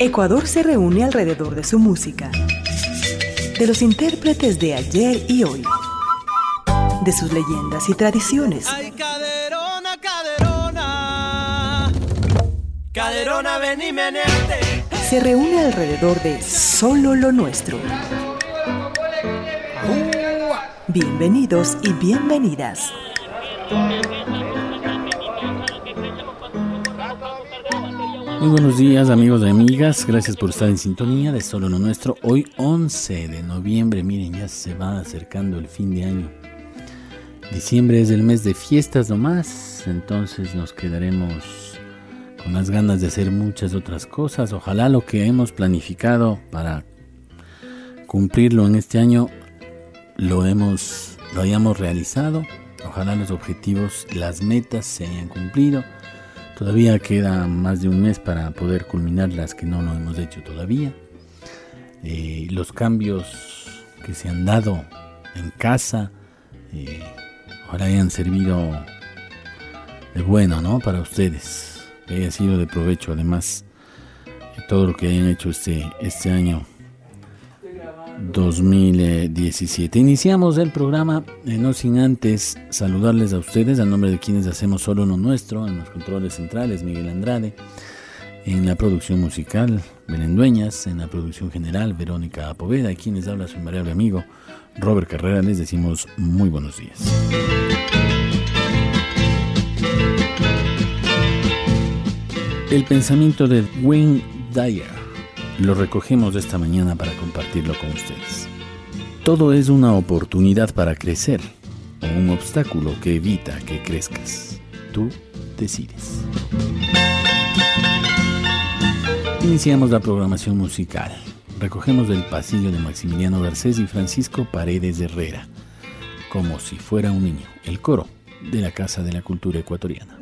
Ecuador se reúne alrededor de su música, de los intérpretes de ayer y hoy, de sus leyendas y tradiciones. Ay, caderona, caderona, caderona, ven y meneate. Se reúne alrededor de solo lo nuestro. Bienvenidos y bienvenidas. Muy buenos días amigos y amigas, gracias por estar en sintonía de Solo Lo Nuestro. Hoy 11 de noviembre, miren, ya se va acercando el fin de año. Diciembre es el mes de fiestas nomás, entonces nos quedaremos con las ganas de hacer muchas otras cosas. Ojalá lo que hemos planificado para cumplirlo en este año lo hemos lo hayamos realizado. Ojalá los objetivos, las metas se hayan cumplido Todavía queda más de un mes para poder culminar las que no lo hemos hecho todavía. Eh, los cambios que se han dado en casa, eh, ojalá hayan servido de bueno, ¿no? Para ustedes, que haya sido de provecho además de todo lo que hayan hecho este, este año 2017. Iniciamos el programa, eh, no sin antes saludarles a ustedes, a nombre de quienes hacemos solo lo nuestro, en los controles centrales, Miguel Andrade, en la producción musical, Belén Dueñas, en la producción general, Verónica Apoveda, y quienes habla su invariable amigo, Robert Carrera, les decimos muy buenos días. El pensamiento de Wayne Dyer lo recogemos esta mañana para compartirlo con ustedes. Todo es una oportunidad para crecer o un obstáculo que evita que crezcas. Tú decides. Iniciamos la programación musical. Recogemos del pasillo de Maximiliano Garcés y Francisco Paredes Herrera, como si fuera un niño, el coro de la Casa de la Cultura Ecuatoriana.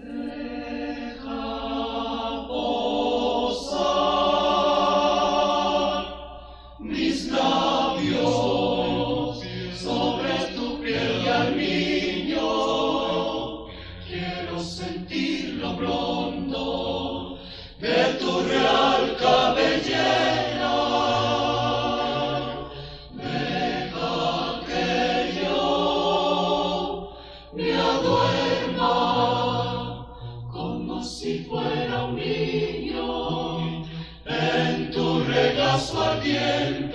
bien.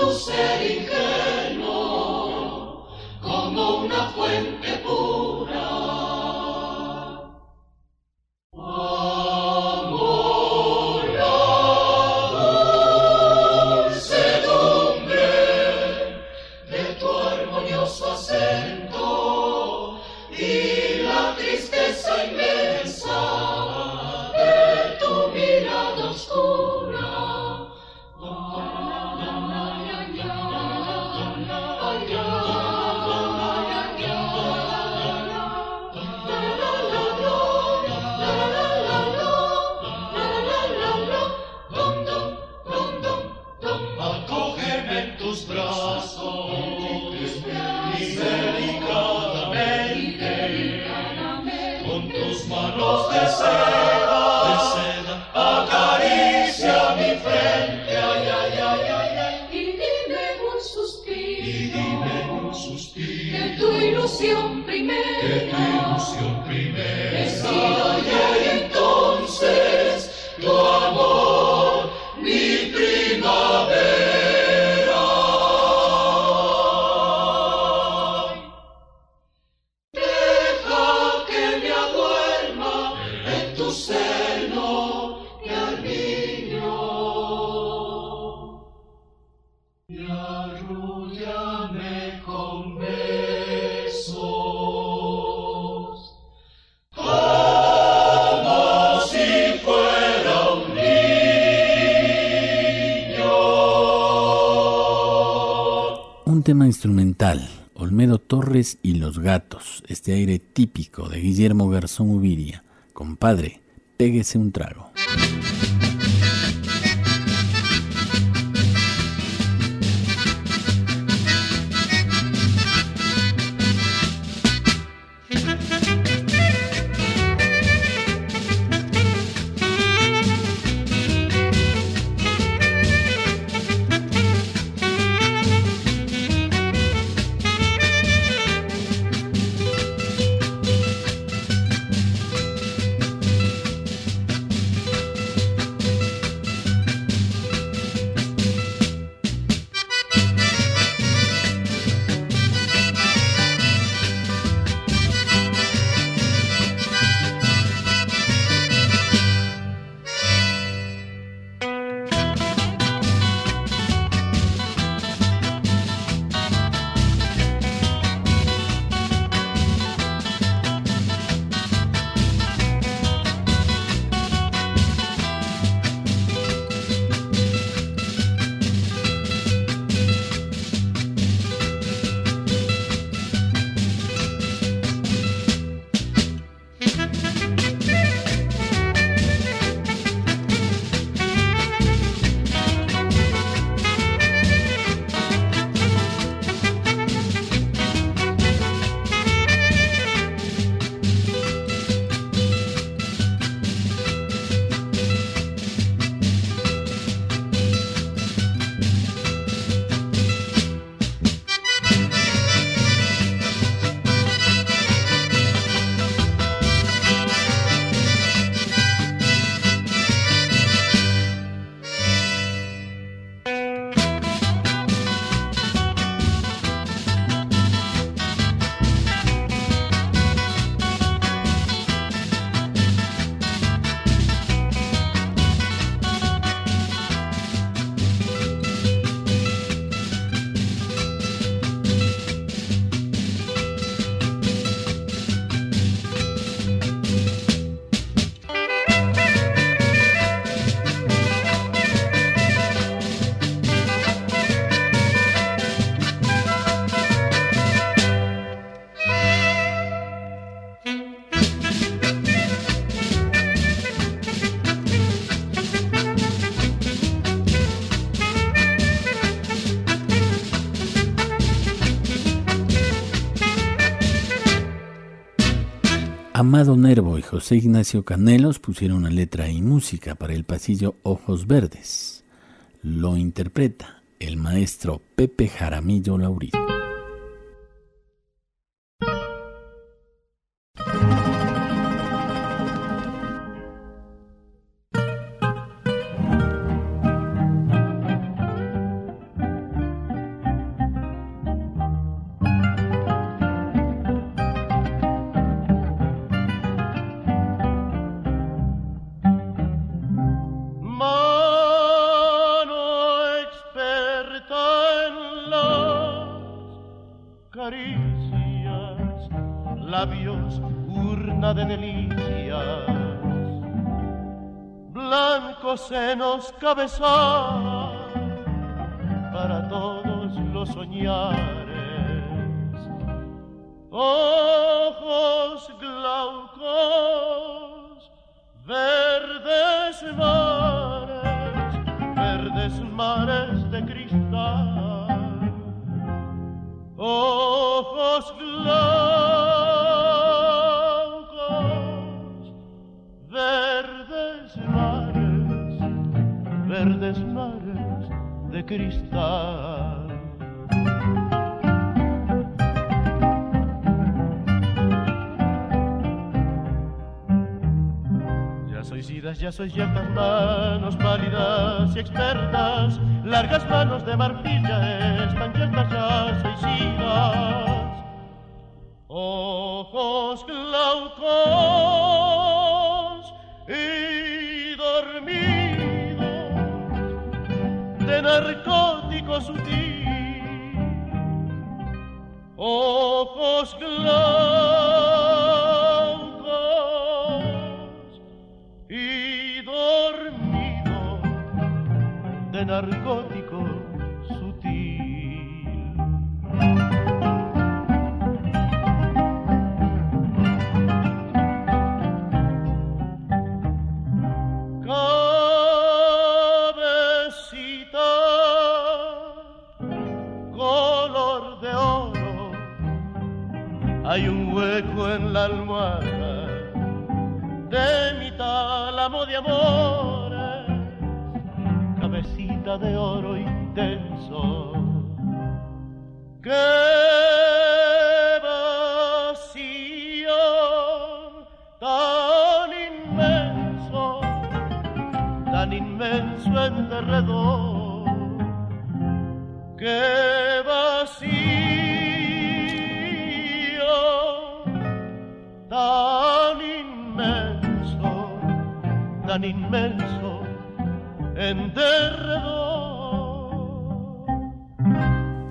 tu ser ingenuo, como una fuente pura. Este aire típico de Guillermo Garzón Ubiria. Compadre, péguese un trago. Nervo y José Ignacio Canelos pusieron una letra y música para el pasillo Ojos Verdes. Lo interpreta el maestro Pepe Jaramillo Laurito. Senos cabezal Yeah.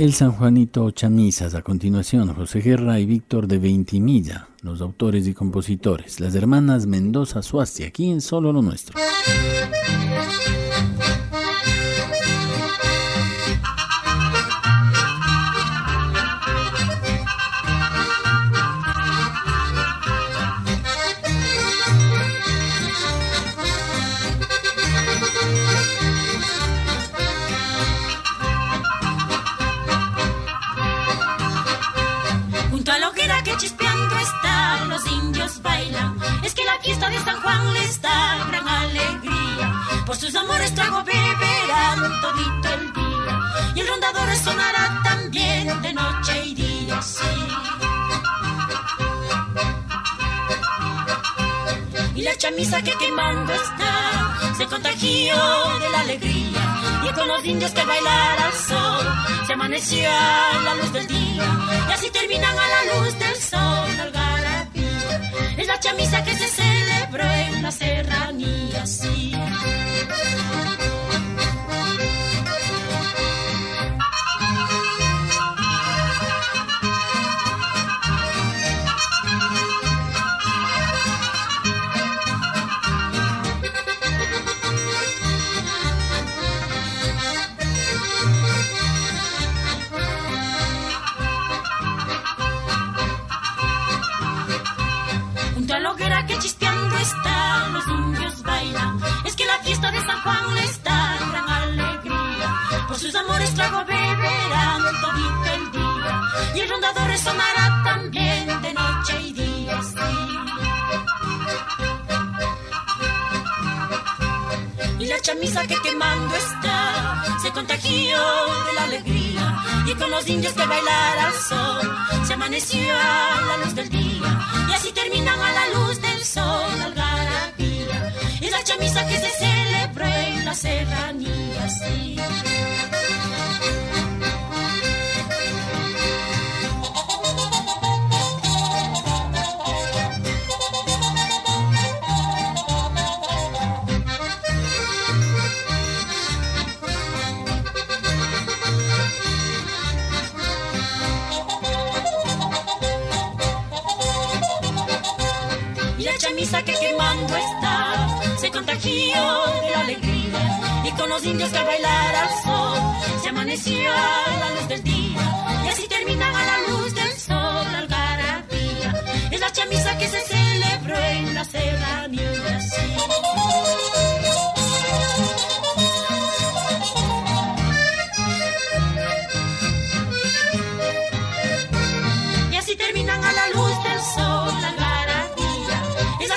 El Sanjuanito Ochamisas, a continuación José Guerra y Víctor de Veintimilla, los autores y compositores, las hermanas Mendoza Suasti, aquí en Solo lo Nuestro.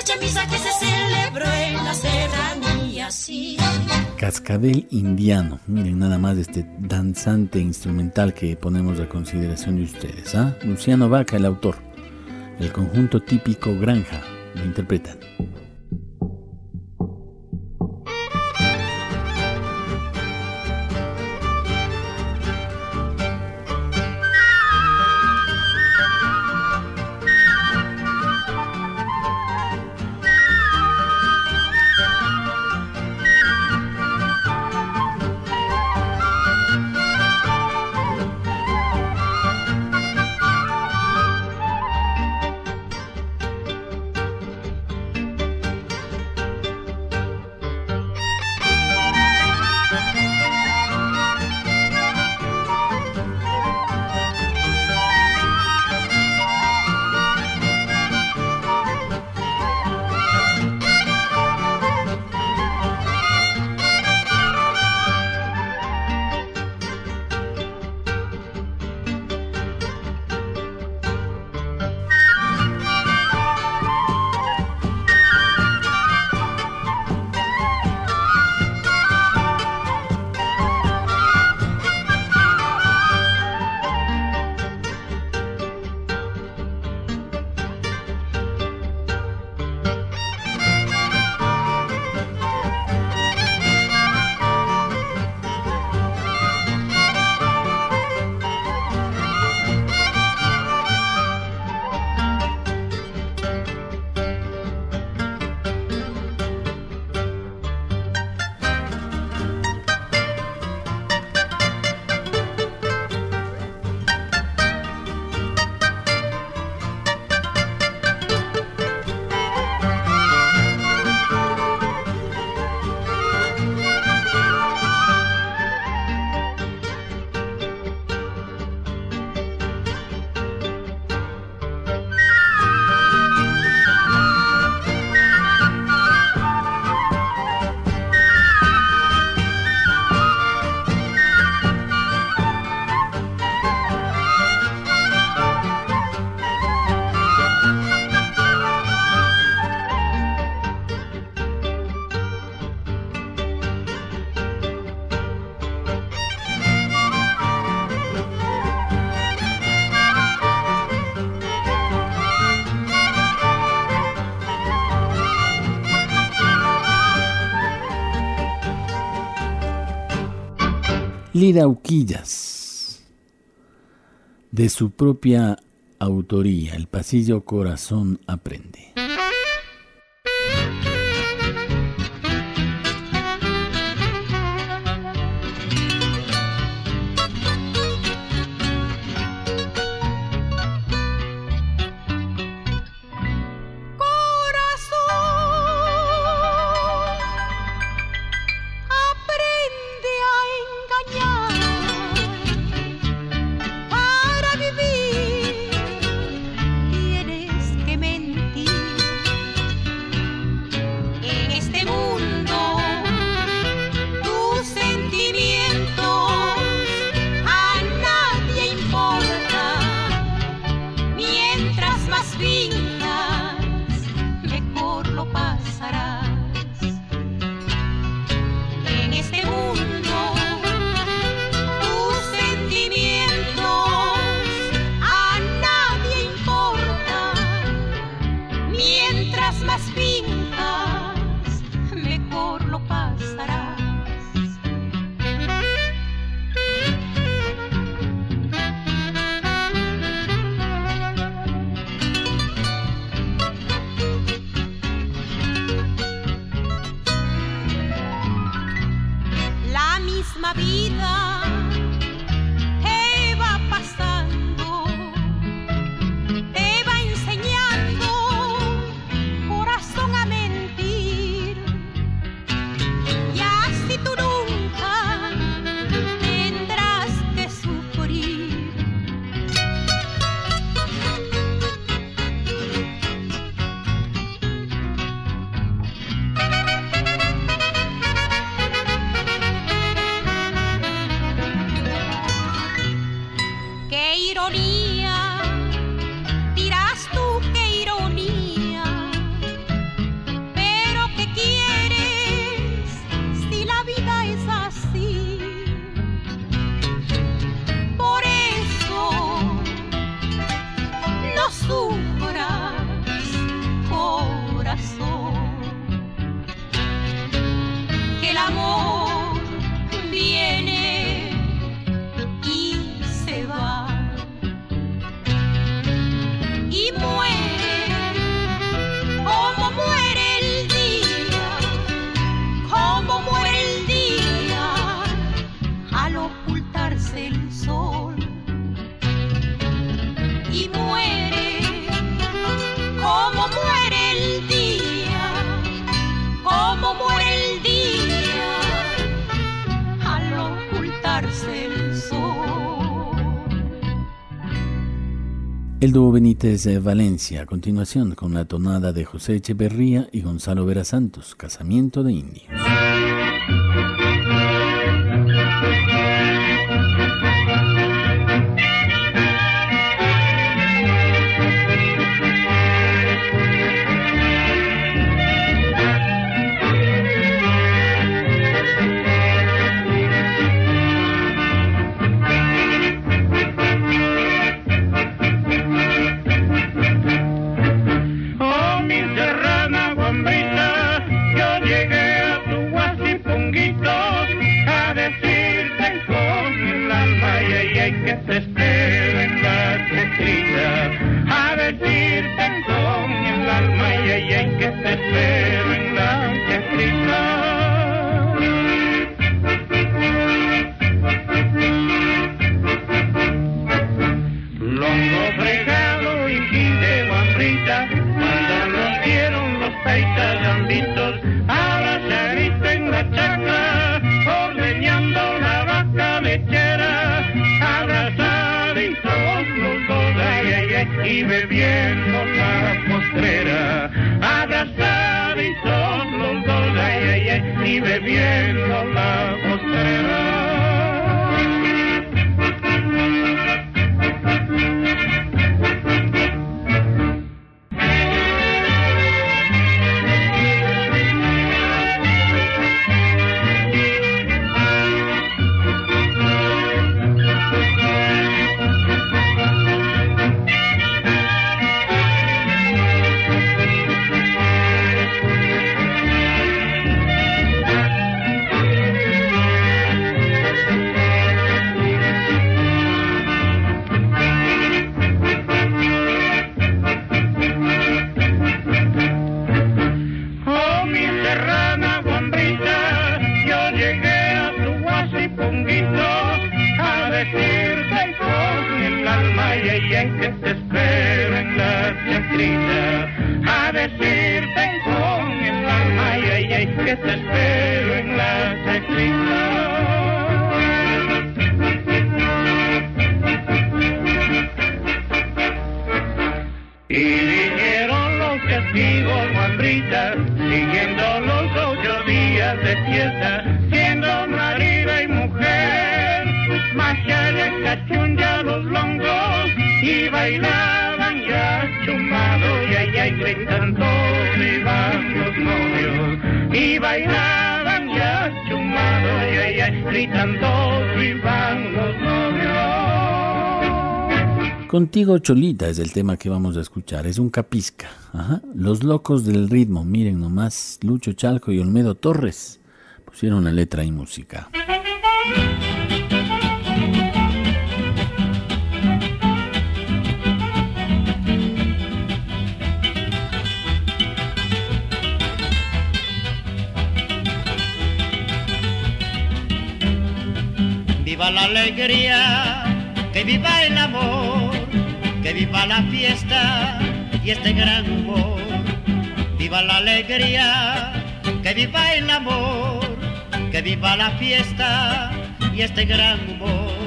marcha misa que se celebró en la serranía, sí. Cascabel indiano, miren nada más este danzante instrumental que ponemos a consideración de ustedes. ¿eh? Luciano Vaca, el autor. El conjunto típico Granja lo interpretan. Lirauquillas, de su propia autoría, El pasillo corazón aprende. Benítez de Valencia, a continuación con la tonada de José Echeverría y Gonzalo Vera Santos, Casamiento de Indios. y bebiendo la postrera, abrazada y solo, ay, ay, ay, y bebiendo la postrera. Cholita es el tema que vamos a escuchar, es un capisca. Los locos del ritmo, miren nomás, Lucho Chalco y Olmedo Torres pusieron la letra y música. Viva la alegría, que viva el amor que viva la fiesta y este gran humor, viva la alegría, que viva el amor, que viva la fiesta y este gran humor.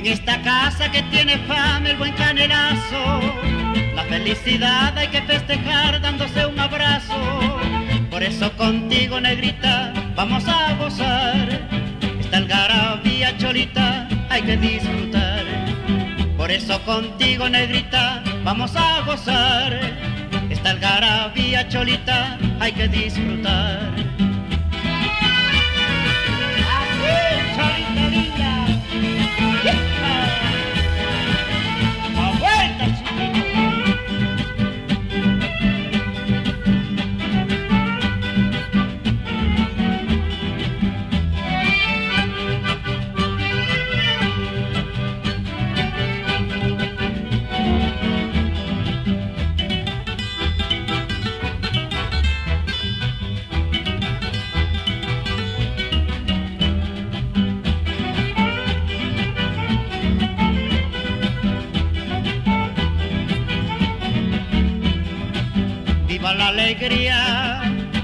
En esta casa que tiene fama el buen canelazo, la felicidad hay que festejar dándose un abrazo. Por eso contigo, negrita, vamos a gozar. Esta algarabía cholita hay que disfrutar. Por eso contigo, negrita, vamos a gozar. Esta algarabía cholita hay que disfrutar.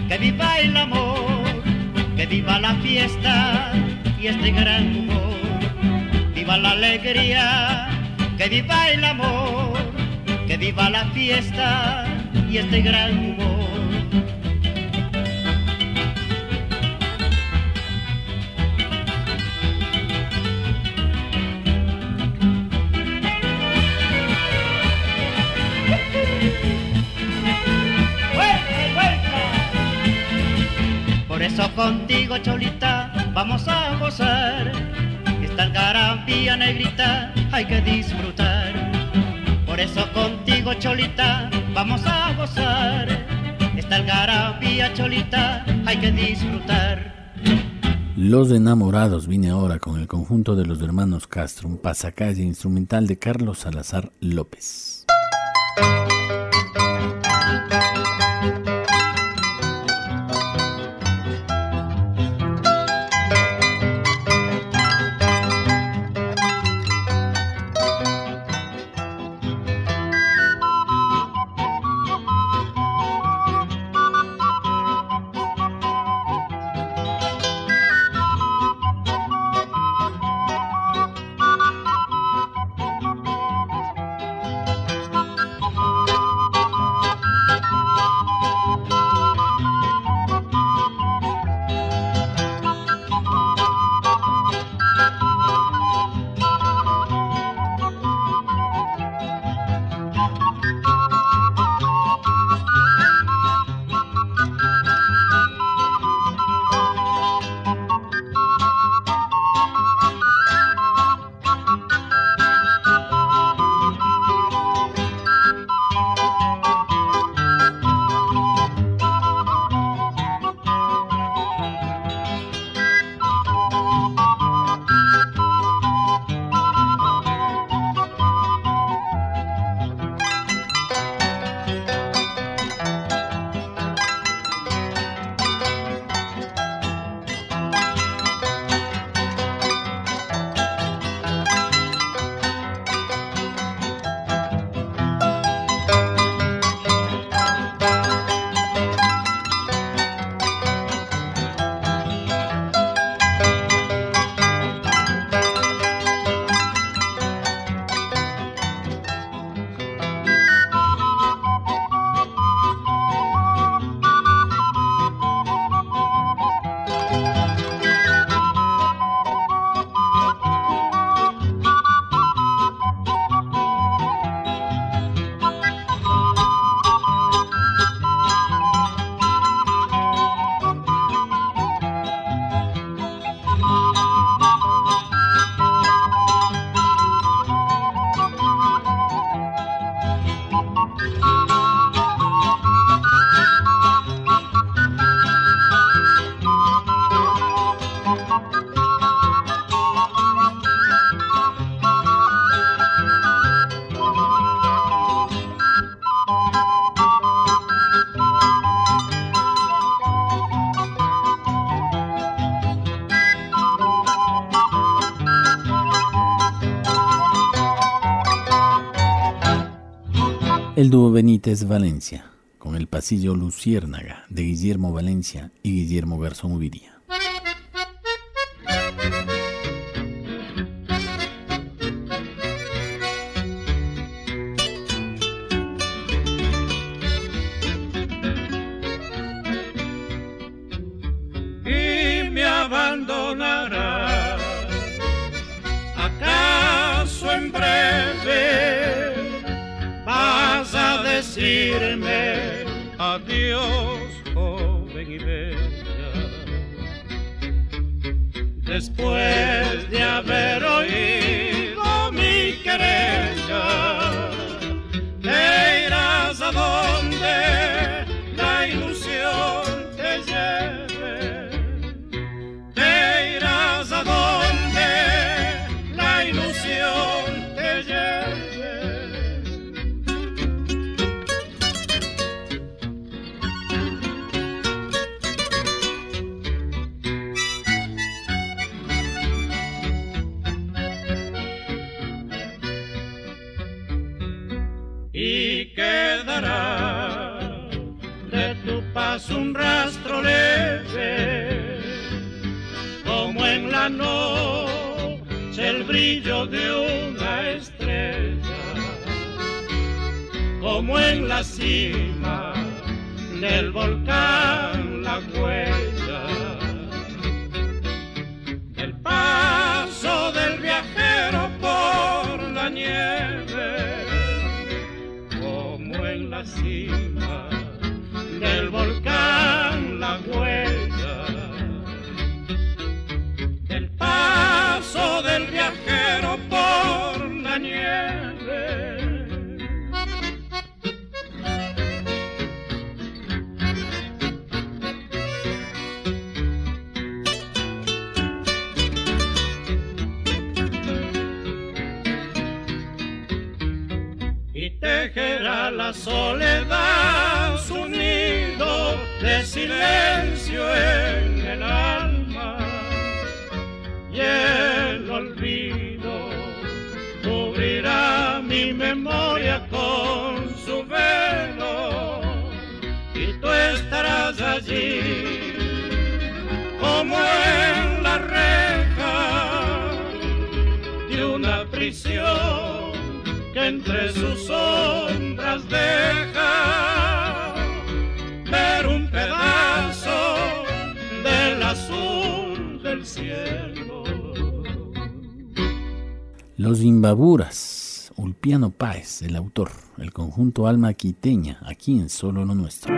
Que viva el amor, que viva la fiesta y este gran humor. Viva la alegría, que viva el amor, que viva la fiesta y este gran humor. Cholita, vamos a gozar. Esta algarabía negrita hay que disfrutar. Por eso contigo, Cholita, vamos a gozar. Esta algarabía, Cholita, hay que disfrutar. Los enamorados vine ahora con el conjunto de los hermanos Castro, un pasacalle instrumental de Carlos Salazar López. Música es Valencia, con el pasillo Luciérnaga de Guillermo Valencia y Guillermo Garzón Ubiria. conjunto Alma Quiteña, aquí en Solo Lo Nuestro.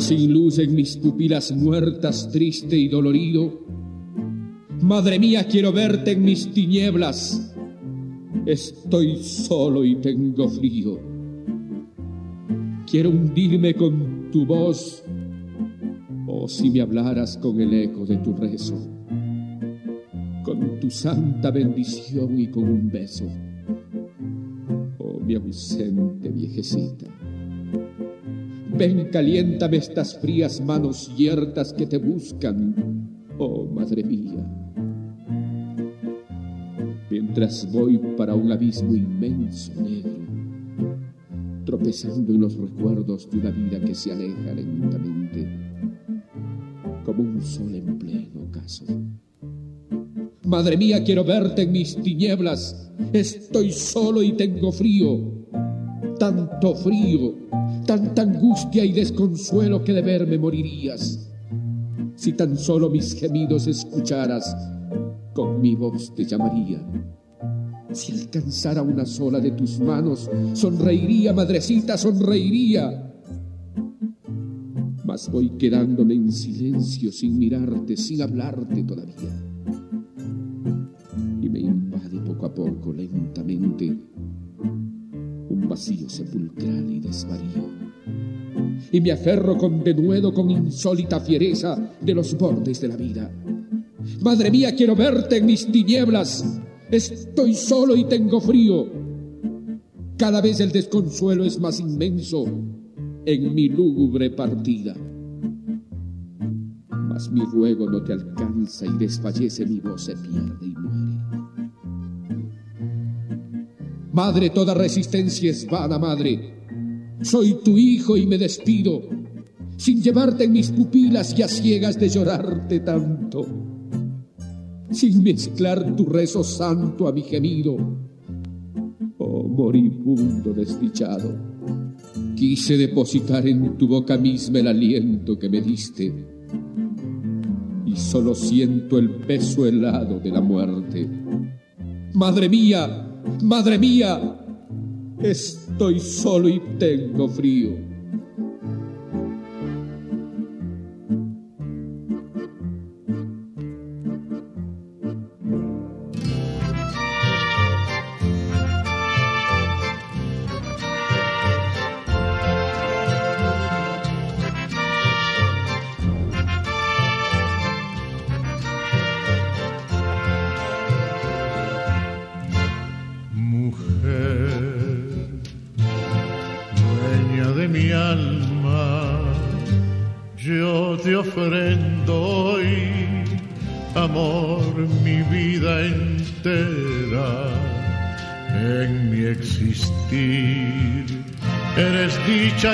Sin luz en mis pupilas muertas, triste y dolorido. Madre mía, quiero verte en mis tinieblas. Estoy solo y tengo frío. Quiero hundirme con tu voz, o si me hablaras con el eco de tu rezo, con tu santa bendición y con un beso mi ausente viejecita. Ven, caliéntame estas frías manos yertas que te buscan, oh madre mía. Mientras voy para un abismo inmenso negro, tropezando en los recuerdos de una vida que se aleja lentamente, como un sol en pleno ocaso. Madre mía, quiero verte en mis tinieblas Estoy solo y tengo frío, tanto frío, tanta angustia y desconsuelo que de verme morirías. Si tan solo mis gemidos escucharas, con mi voz te llamaría. Si alcanzara una sola de tus manos, sonreiría, madrecita, sonreiría. Mas voy quedándome en silencio sin mirarte, sin hablarte todavía poco a poco, lentamente, un vacío sepulcral y desvarío. Y me aferro con denuedo, con insólita fiereza de los bordes de la vida. Madre mía, quiero verte en mis tinieblas. Estoy solo y tengo frío. Cada vez el desconsuelo es más inmenso en mi lúgubre partida. Mas mi ruego no te alcanza y desfallece mi voz se pierde y muere. Madre, toda resistencia es vana, madre. Soy tu hijo y me despido, sin llevarte en mis pupilas y a ciegas de llorarte tanto, sin mezclar tu rezo santo a mi gemido. Oh moribundo desdichado, quise depositar en tu boca misma el aliento que me diste, y solo siento el peso helado de la muerte. Madre mía, Madre mía, estoy solo y tengo frío.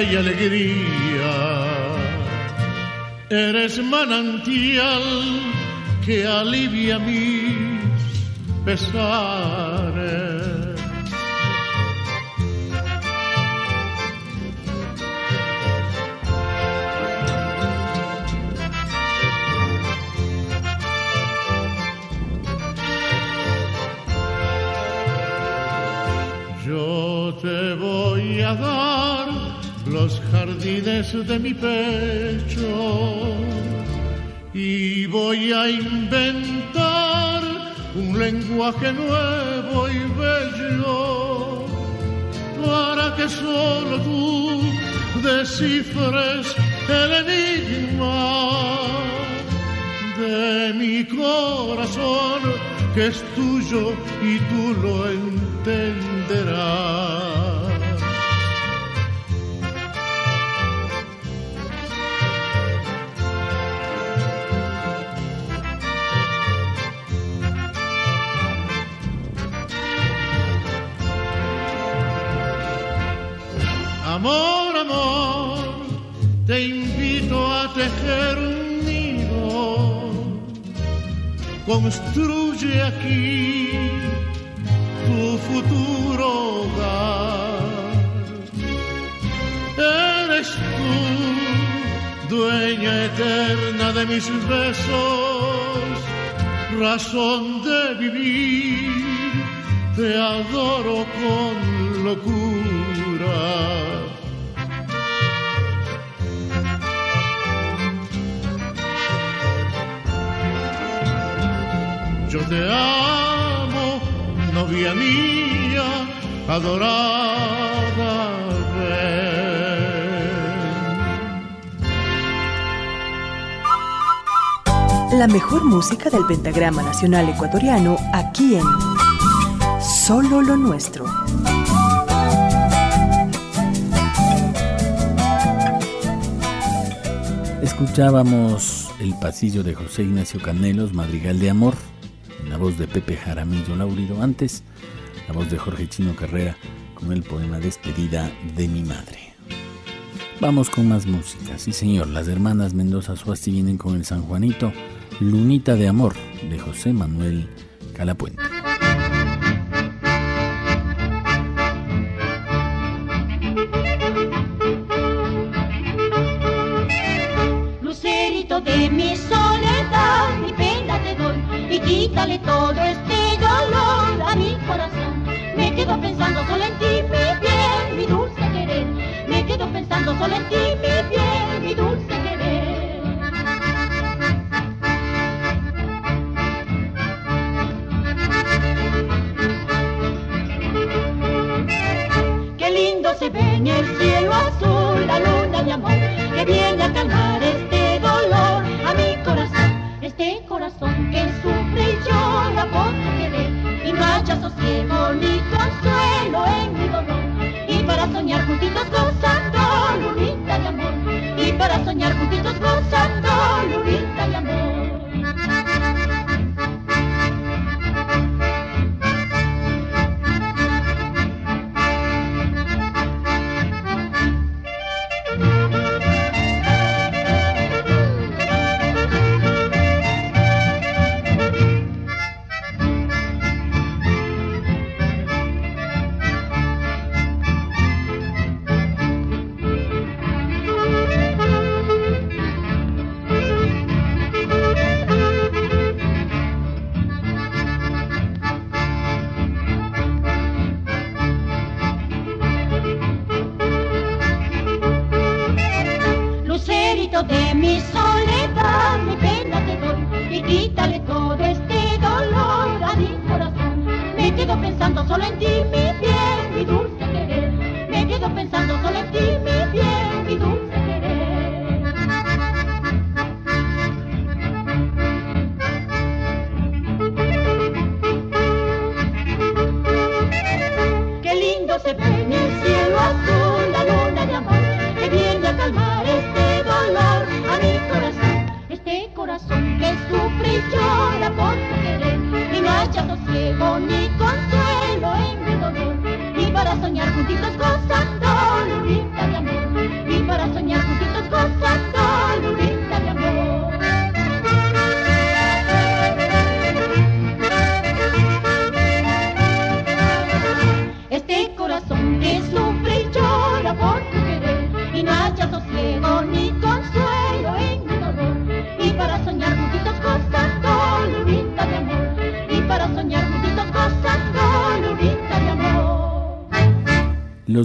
Y alegría. Eres manantial que alivia mis pesares. De mi pecho y voy a inventar un lenguaje nuevo y bello para que solo tú descifres el enigma de mi corazón que es tuyo y tú lo entenderás. Construye aquí tu futuro hogar. Eres tú, dueña eterna de mis besos, razón de vivir. Te adoro con locura Yo te amo, novia mía, adorada. La mejor música del pentagrama nacional ecuatoriano aquí en Solo lo nuestro. Escuchábamos El pasillo de José Ignacio Canelos, Madrigal de Amor, la voz de Pepe Jaramillo Laurido. Antes, la voz de Jorge Chino Carrera con el poema Despedida de mi madre. Vamos con más música. Sí, señor, las hermanas Mendoza Suasti vienen con el San Juanito, Lunita de Amor, de José Manuel Calapuente. Quítale todo este dolor a mi corazón. Me quedo pensando solo en ti, mi bien, mi dulce querer. Me quedo pensando solo en ti,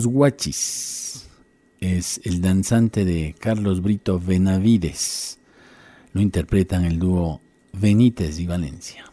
Guachis es el danzante de Carlos Brito Benavides. Lo interpretan el dúo Benítez y Valencia.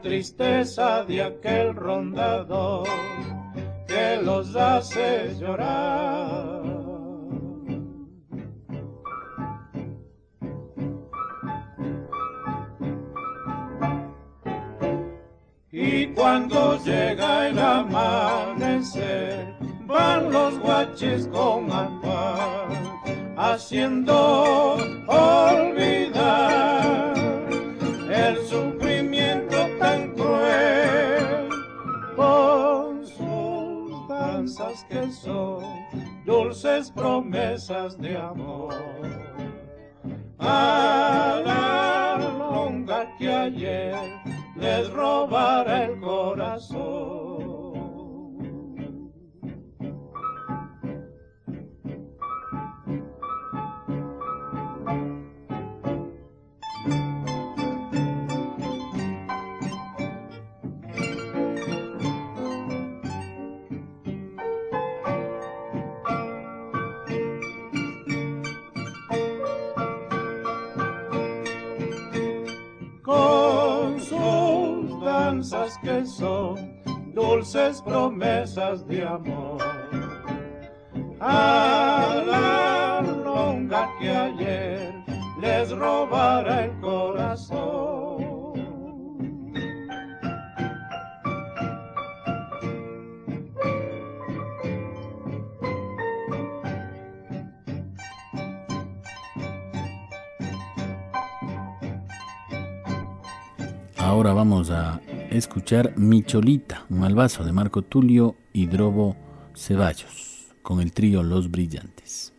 Tristeza de aquel rondador que los hace llorar. Y cuando llega el amanecer, van los guaches con afán, haciendo olvidar el sufrimiento que son dulces promesas de amor. A la longa que ayer les robará el corazón. Que son dulces promesas de amor. A la longa que ayer les robara el corazón. Ahora vamos a escuchar Micholita, un malvazo de Marco Tulio y Drobo Ceballos, con el trío Los Brillantes.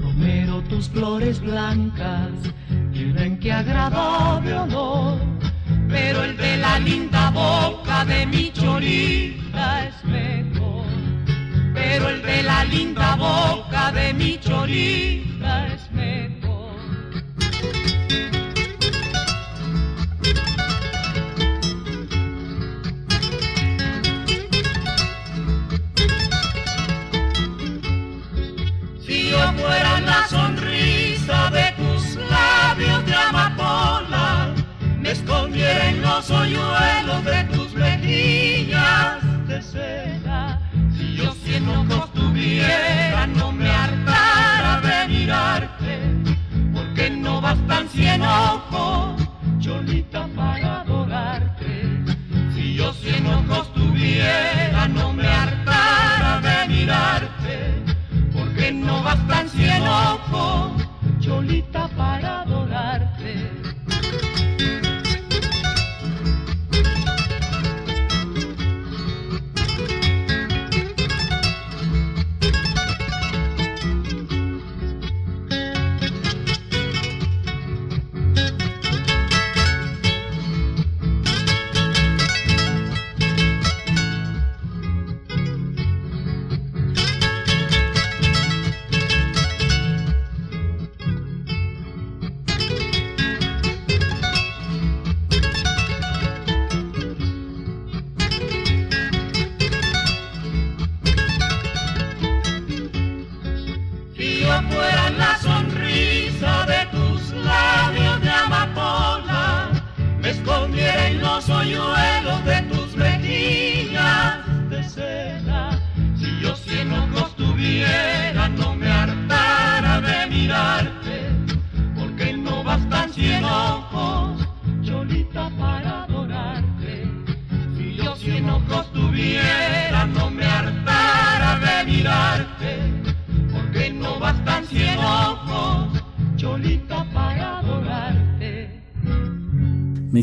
Romero, tus flores blancas tienen que agradable olor, pero el de la linda boca de mi cholita es pero el de la linda boca de mi chorita es mejor. Si yo fuera la sonrisa de tus labios de amapola, me escondiera en los hoyuelos de tus mejillas de seda yo si ojos tuviera no me hartara de mirarte, porque no bastan cien ojos, cholita, para adorarte. Si yo cien ojos tuviera no me hartara de mirarte, porque no bastan cien ojos, cholita, para adorarte.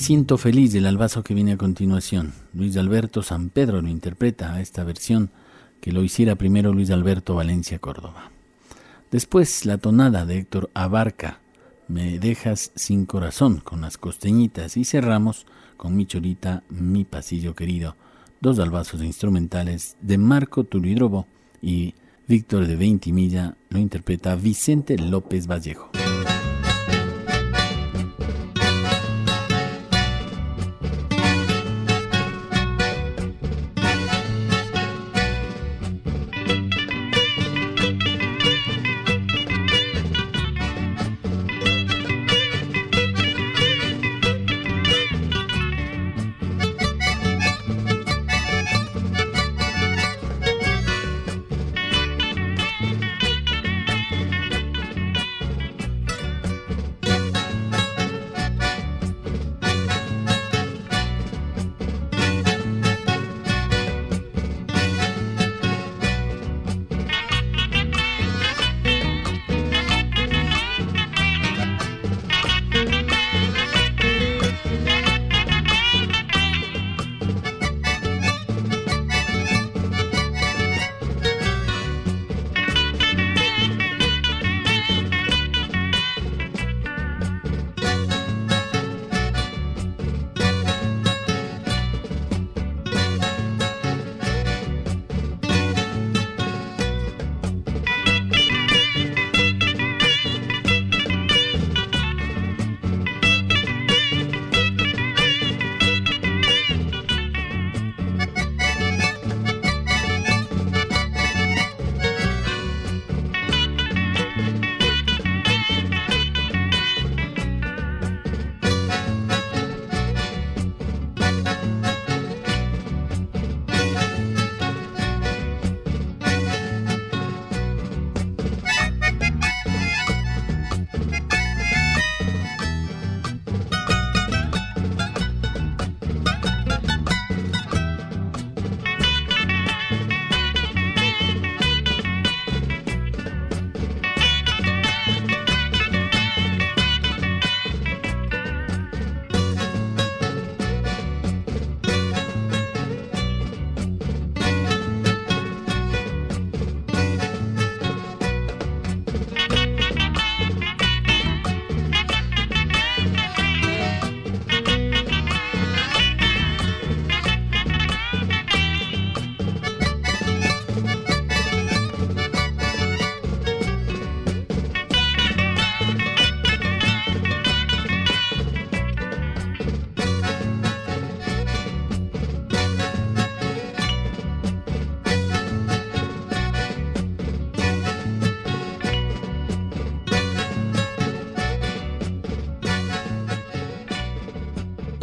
Siento feliz del albazo que viene a continuación. Luis Alberto San Pedro lo interpreta a esta versión que lo hiciera primero Luis Alberto Valencia Córdoba. Después la tonada de Héctor Abarca, Me dejas sin corazón con las costeñitas y cerramos con mi chorita, mi pasillo querido, dos albazos instrumentales de Marco Tulidrobo y Víctor de Veintimilla lo interpreta Vicente López Vallejo.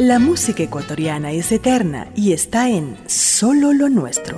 La música ecuatoriana es eterna y está en solo lo nuestro.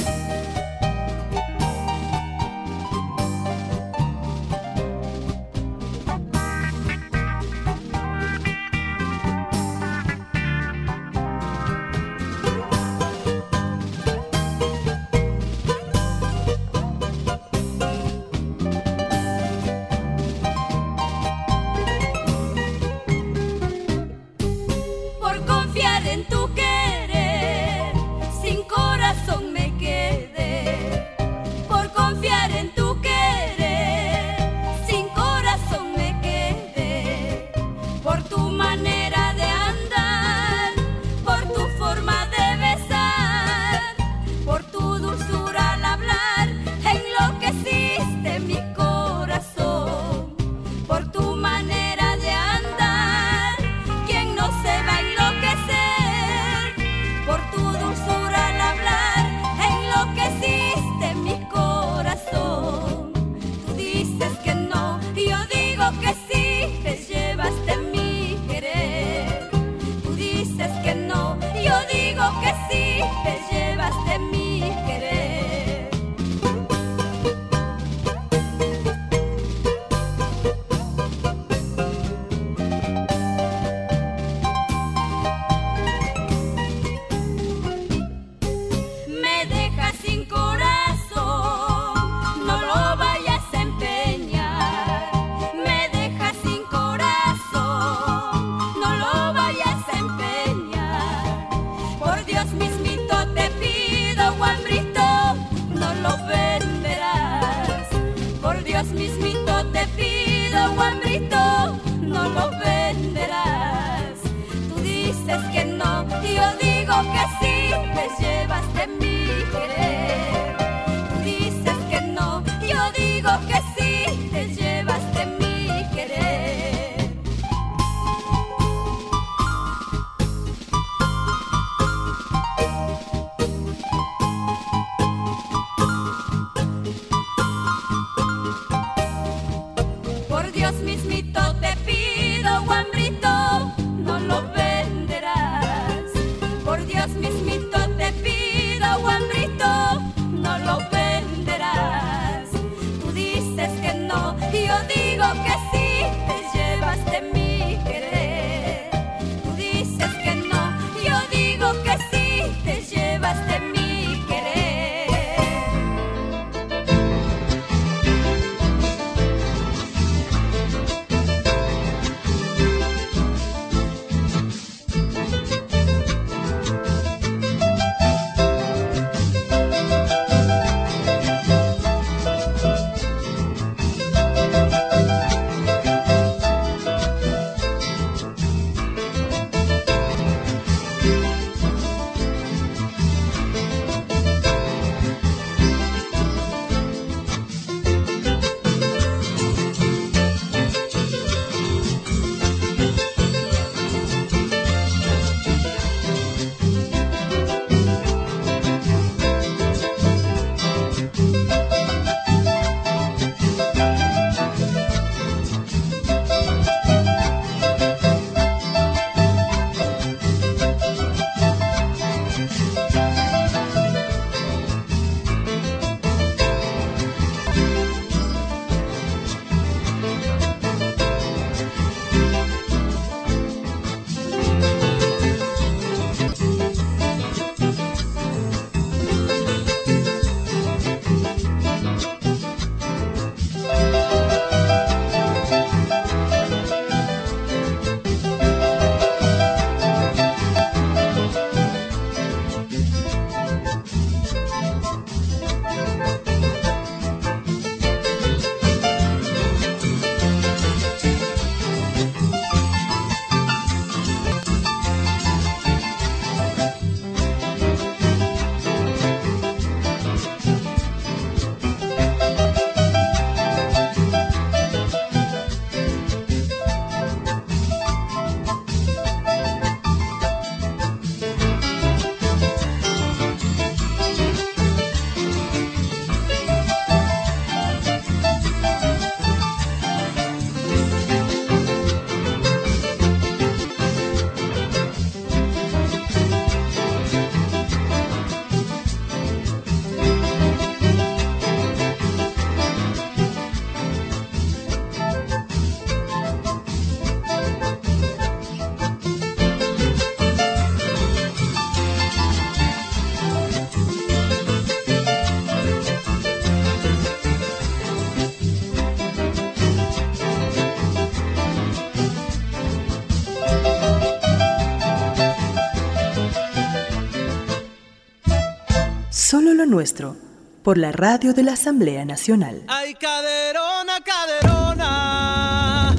Nuestro por la radio de la Asamblea Nacional. Ay, caderona, caderona.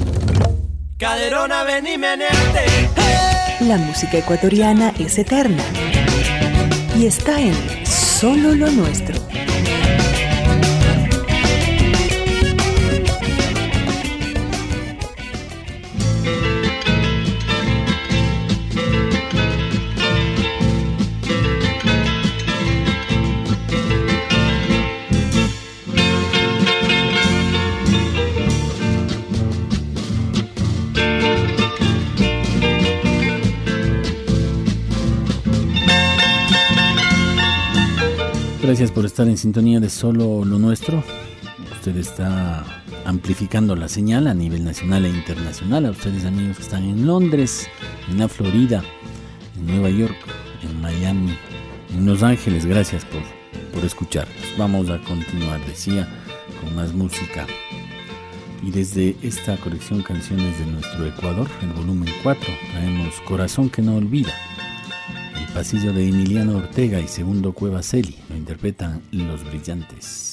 Caderona, ven y meneate. La música ecuatoriana es eterna y está en Solo lo Nuestro. Gracias por estar en sintonía de Solo lo Nuestro. Usted está amplificando la señal a nivel nacional e internacional. A ustedes amigos que están en Londres, en la Florida, en Nueva York, en Miami, en Los Ángeles. Gracias por, por escucharnos. Vamos a continuar, decía, con más música. Y desde esta colección Canciones de nuestro Ecuador, el volumen 4, traemos Corazón que no olvida. El pasillo de Emiliano Ortega y Segundo Cueva Celi lo interpretan Los Brillantes.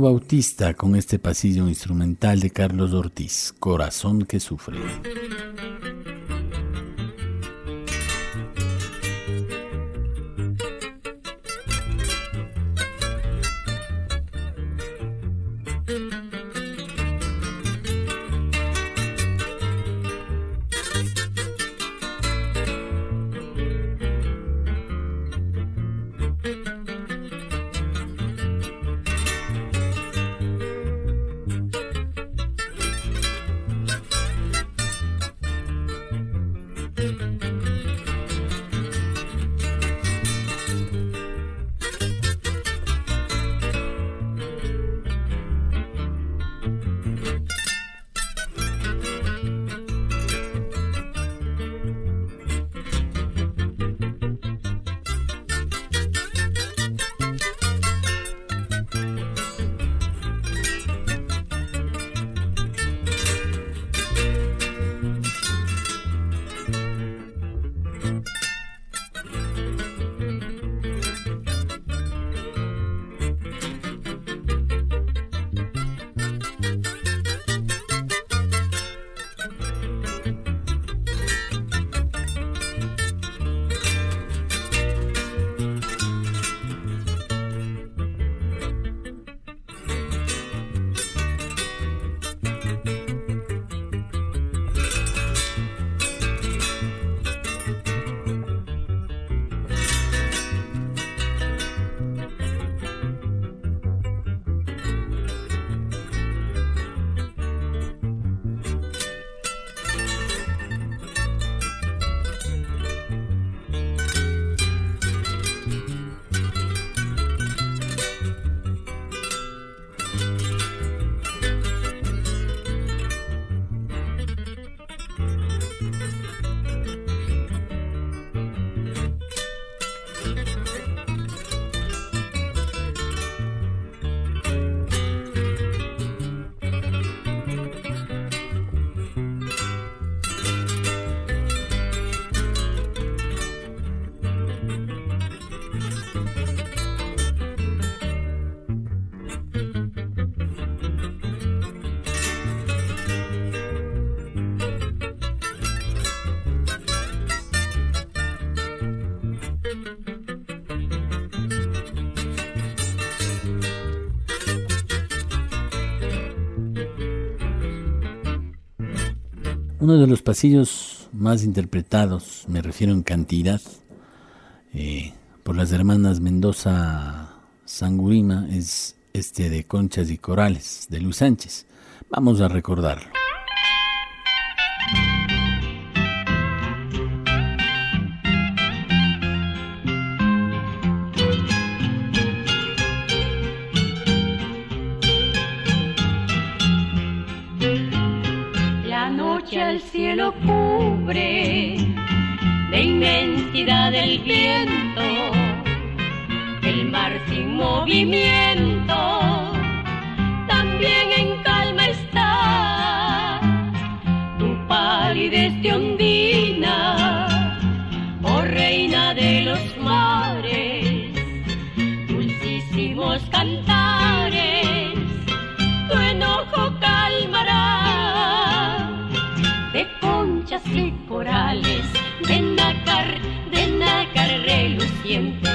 Bautista con este pasillo instrumental de Carlos Ortiz, Corazón que sufre. Uno de los pasillos más interpretados, me refiero en cantidad, eh, por las hermanas Mendoza Sangurima, es este de Conchas y Corales, de Luis Sánchez. Vamos a recordarlo. Del viento, el mar sin movimiento, también en calma está tu palidez de ondina, oh reina de los mares, dulcísimos cantares, tu enojo calmará y corales, tiempo.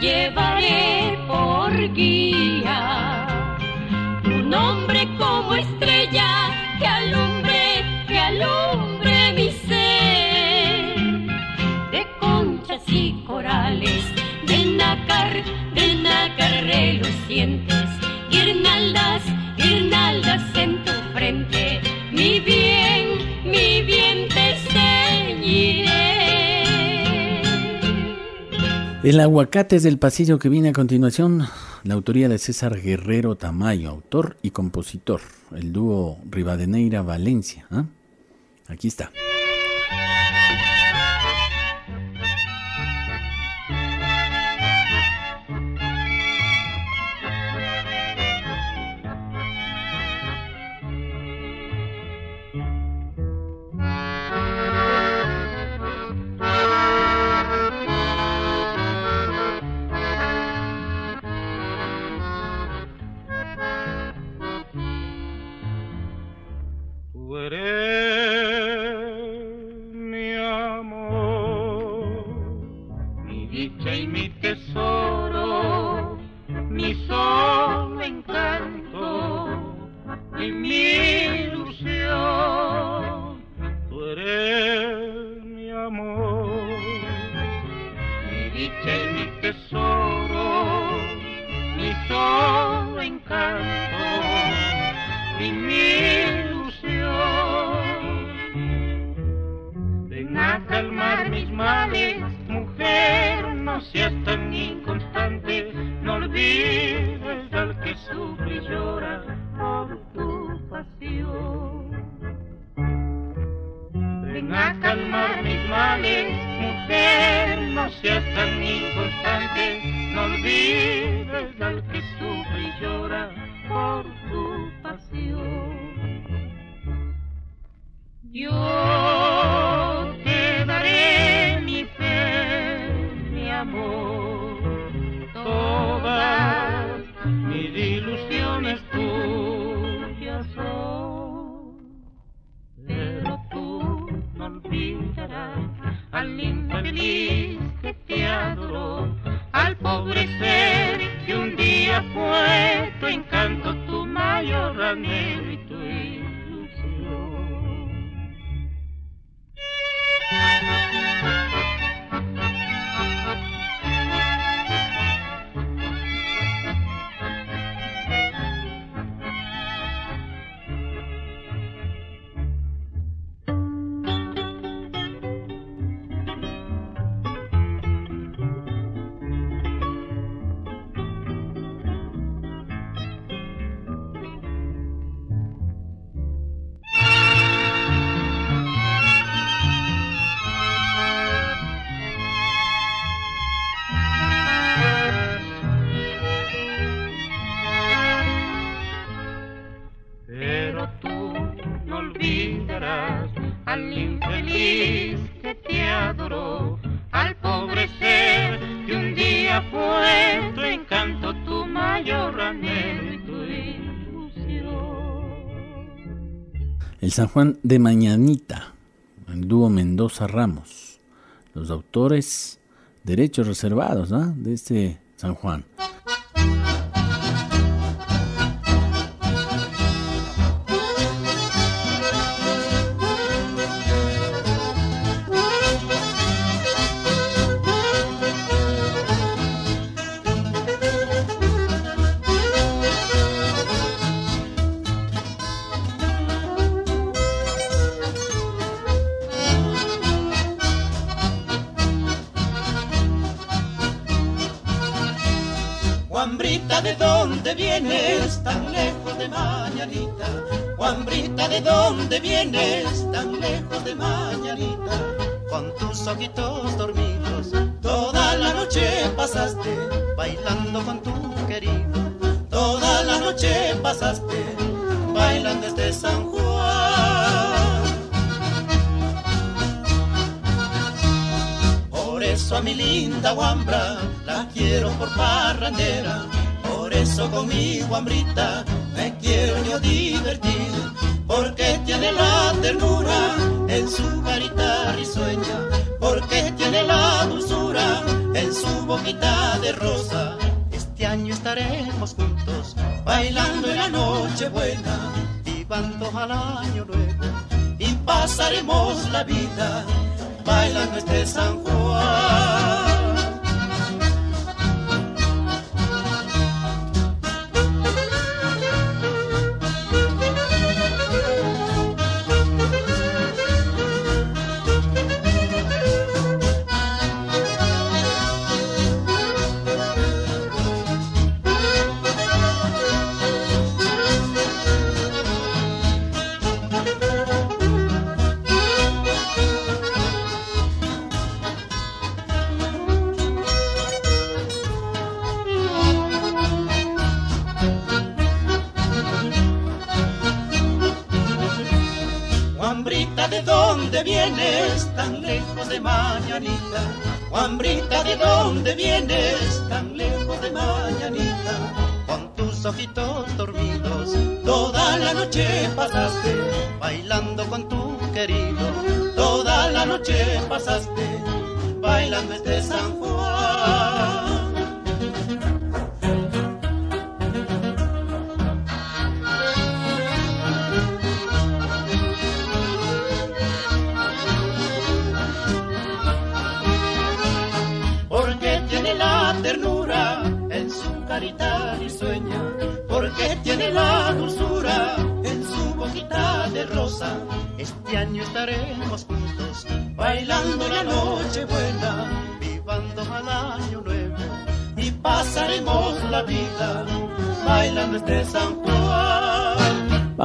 Llevaré por guía tu nombre como estrella que alumbre, que alumbre mi ser. De conchas y corales, de nácar, de nácar relucientes, El aguacate es del pasillo que viene a continuación, la autoría de César Guerrero Tamayo, autor y compositor, el dúo Rivadeneira-Valencia. ¿ah? Aquí está. San Juan de Mañanita, el dúo Mendoza Ramos. Los autores, derechos reservados de este San Juan. Dormidos, toda la noche pasaste bailando con tu querido. Toda la noche pasaste bailando este San Juan. Por eso a mi linda guambra la quiero por parrandera. Por eso con mi guambrita me quiero yo divertir porque tiene la ternura en su carita risueña, tiene la dulzura en su boquita de rosa. Este año estaremos juntos, bailando en la noche buena, vivando al año nuevo, y pasaremos la vida bailando este San Juan.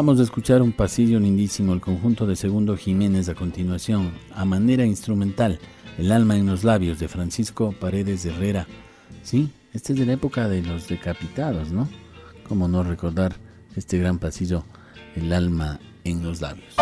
Vamos a escuchar un pasillo lindísimo, el conjunto de Segundo Jiménez a continuación, a manera instrumental, El alma en los labios de Francisco Paredes Herrera. Sí, este es de la época de los decapitados, ¿no? ¿Cómo no recordar este gran pasillo, El alma en los labios?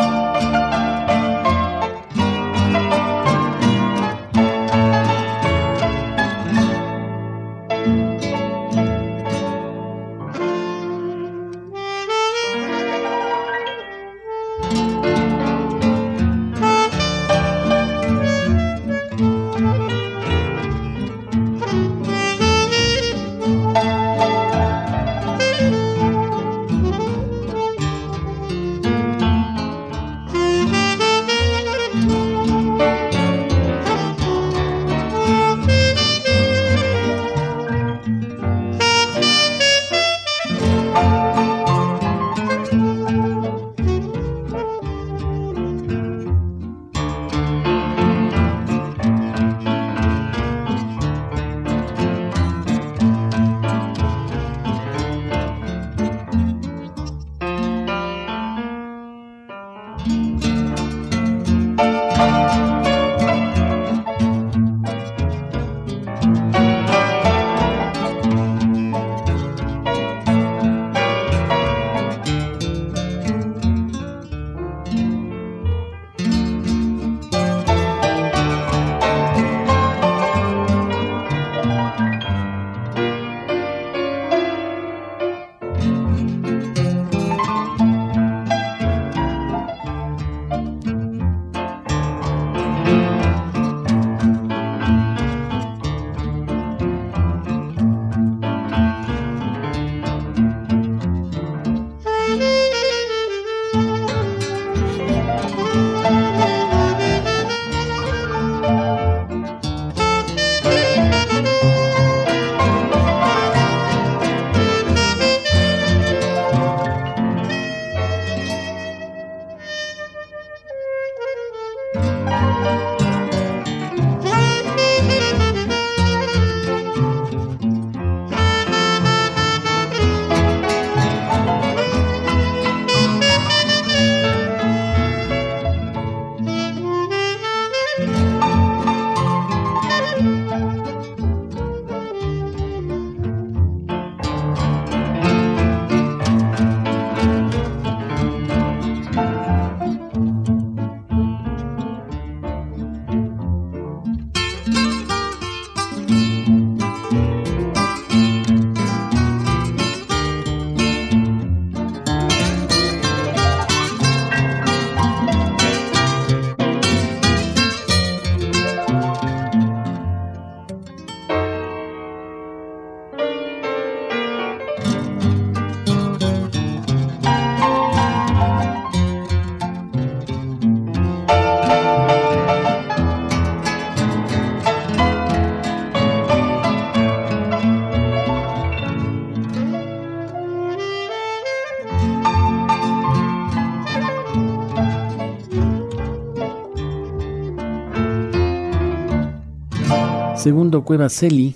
Segundo Cueva Celi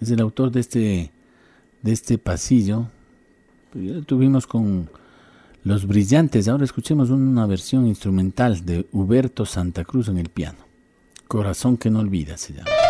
es el autor de este, de este pasillo. Pues ya lo tuvimos con Los Brillantes. Ahora escuchemos una versión instrumental de Huberto Santa Cruz en el piano. Corazón que no olvida se llama.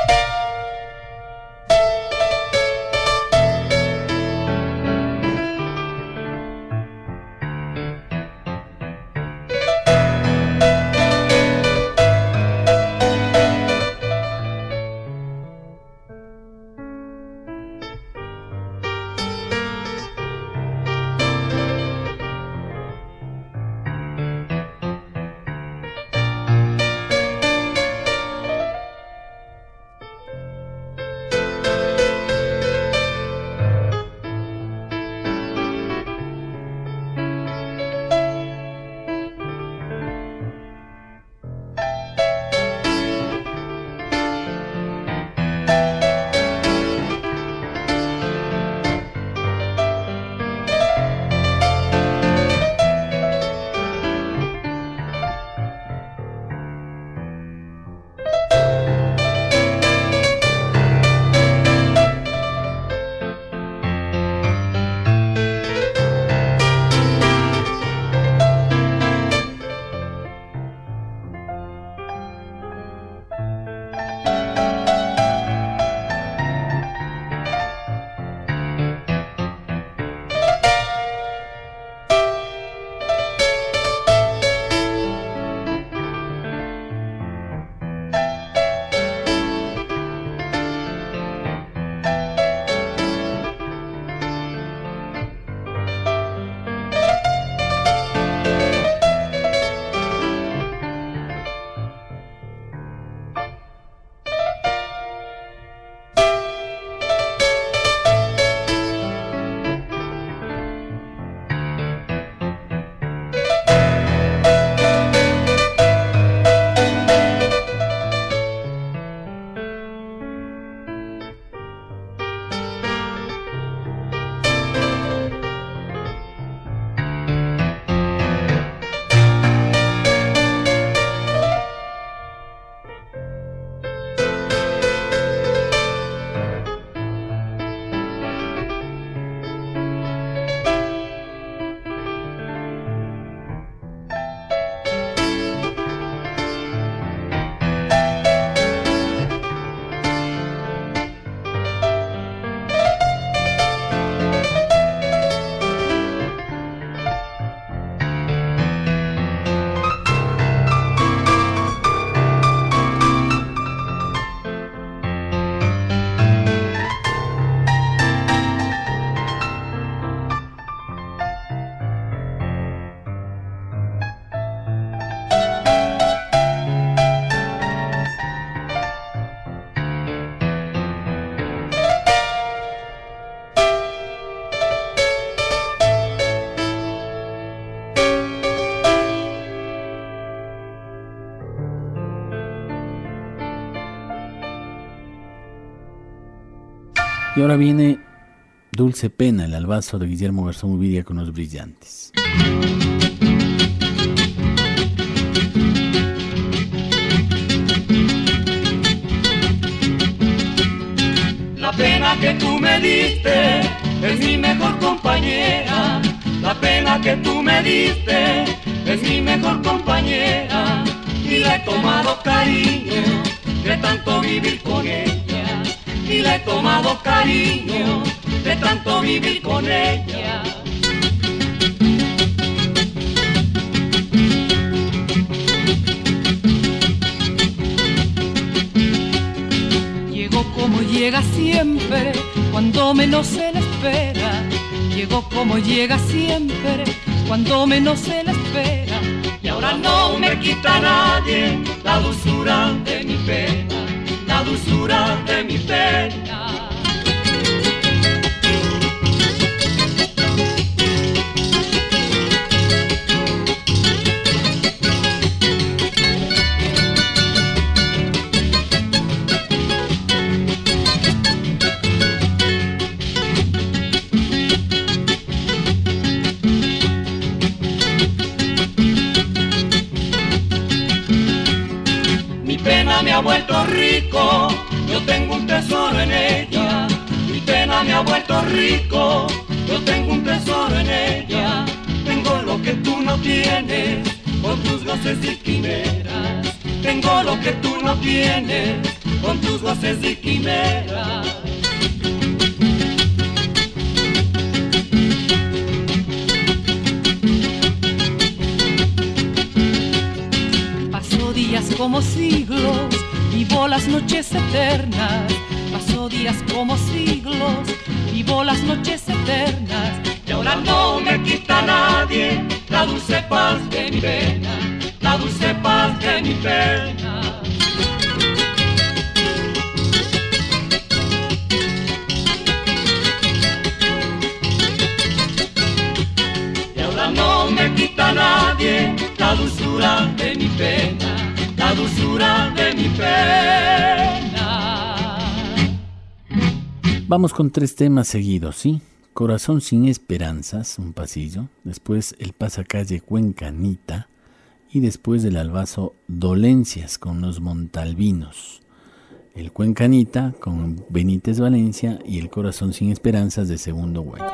Ahora viene Dulce Pena, el albazo de Guillermo Garzón Uvidia con los brillantes. La pena que tú me diste es mi mejor compañera. La pena que tú me diste es mi mejor compañera. Y le he tomado cariño de tanto vivir con ella y le he tomado cariño de tanto vivir con ella. Llegó como llega siempre, cuando menos se le espera. Llegó como llega siempre, cuando menos se le espera. Y ahora no me quita nadie la dulzura de mi pena dulzura de mi pena. Yo tengo un tesoro en ella, mi pena me ha vuelto rico, yo tengo un tesoro en ella, tengo lo que tú no tienes, con tus goces y quimeras, tengo lo que tú no tienes, con tus goces y quimeras. Pasó días como siglos, vivo las noches eternas. Pasó días como siglos, vivo las noches eternas. Y ahora no me quita nadie la dulce paz de mi pena, la dulce paz de mi pena. De mi pena. Vamos con tres temas seguidos, ¿sí? Corazón sin esperanzas, un pasillo, después el pasacalle Cuencanita y después del albazo Dolencias con los Montalvinos. El Cuencanita con Benítez Valencia y el Corazón sin esperanzas de Segundo Guayo.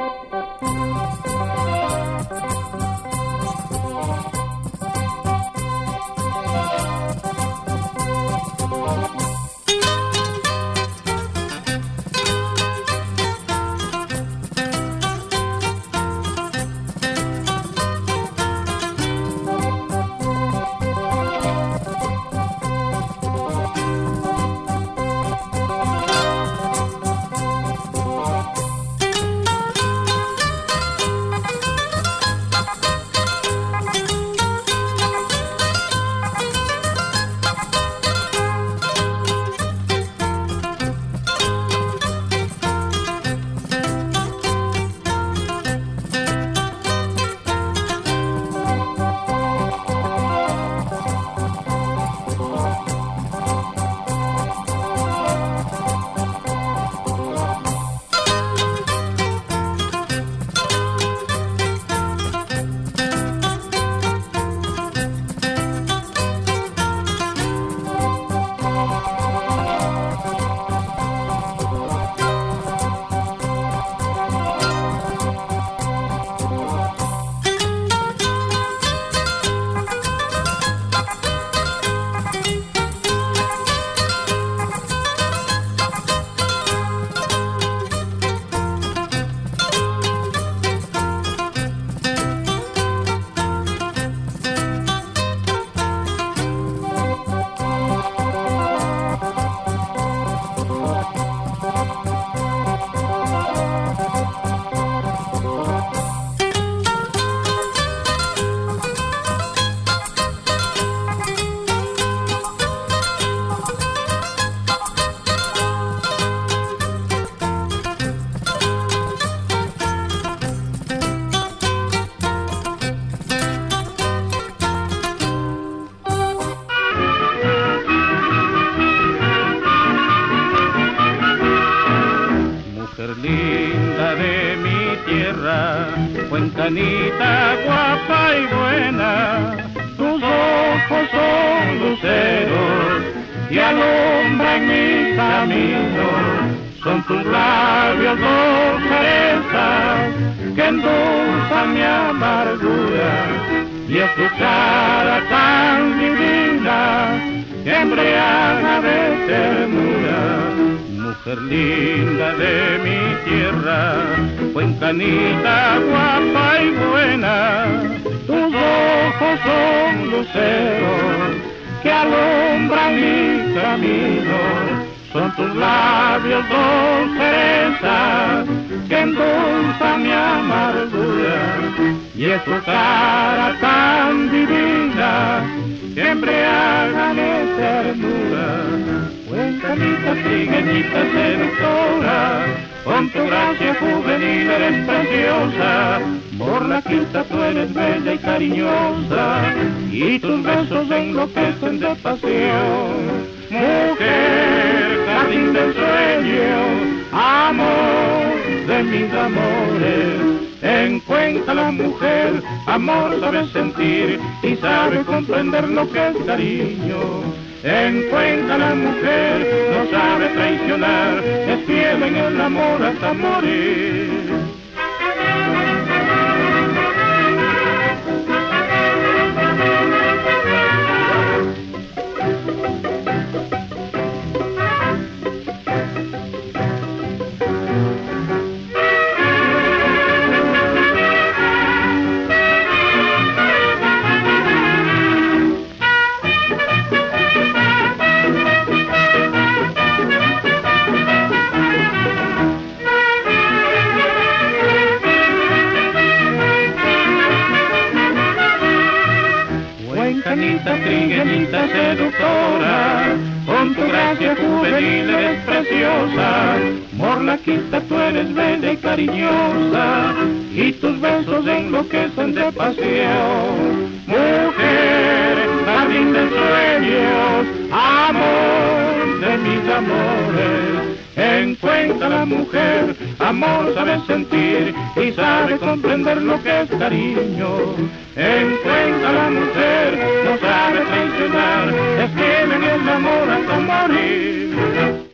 Comprender lo que es cariño. Mujer, jardín de sueños, amor de mis amores, encuentra la mujer, amor sabe sentir y sabe comprender lo que es cariño. Encuentra la mujer, no sabe traicionar, es fiel en el amor hasta morir.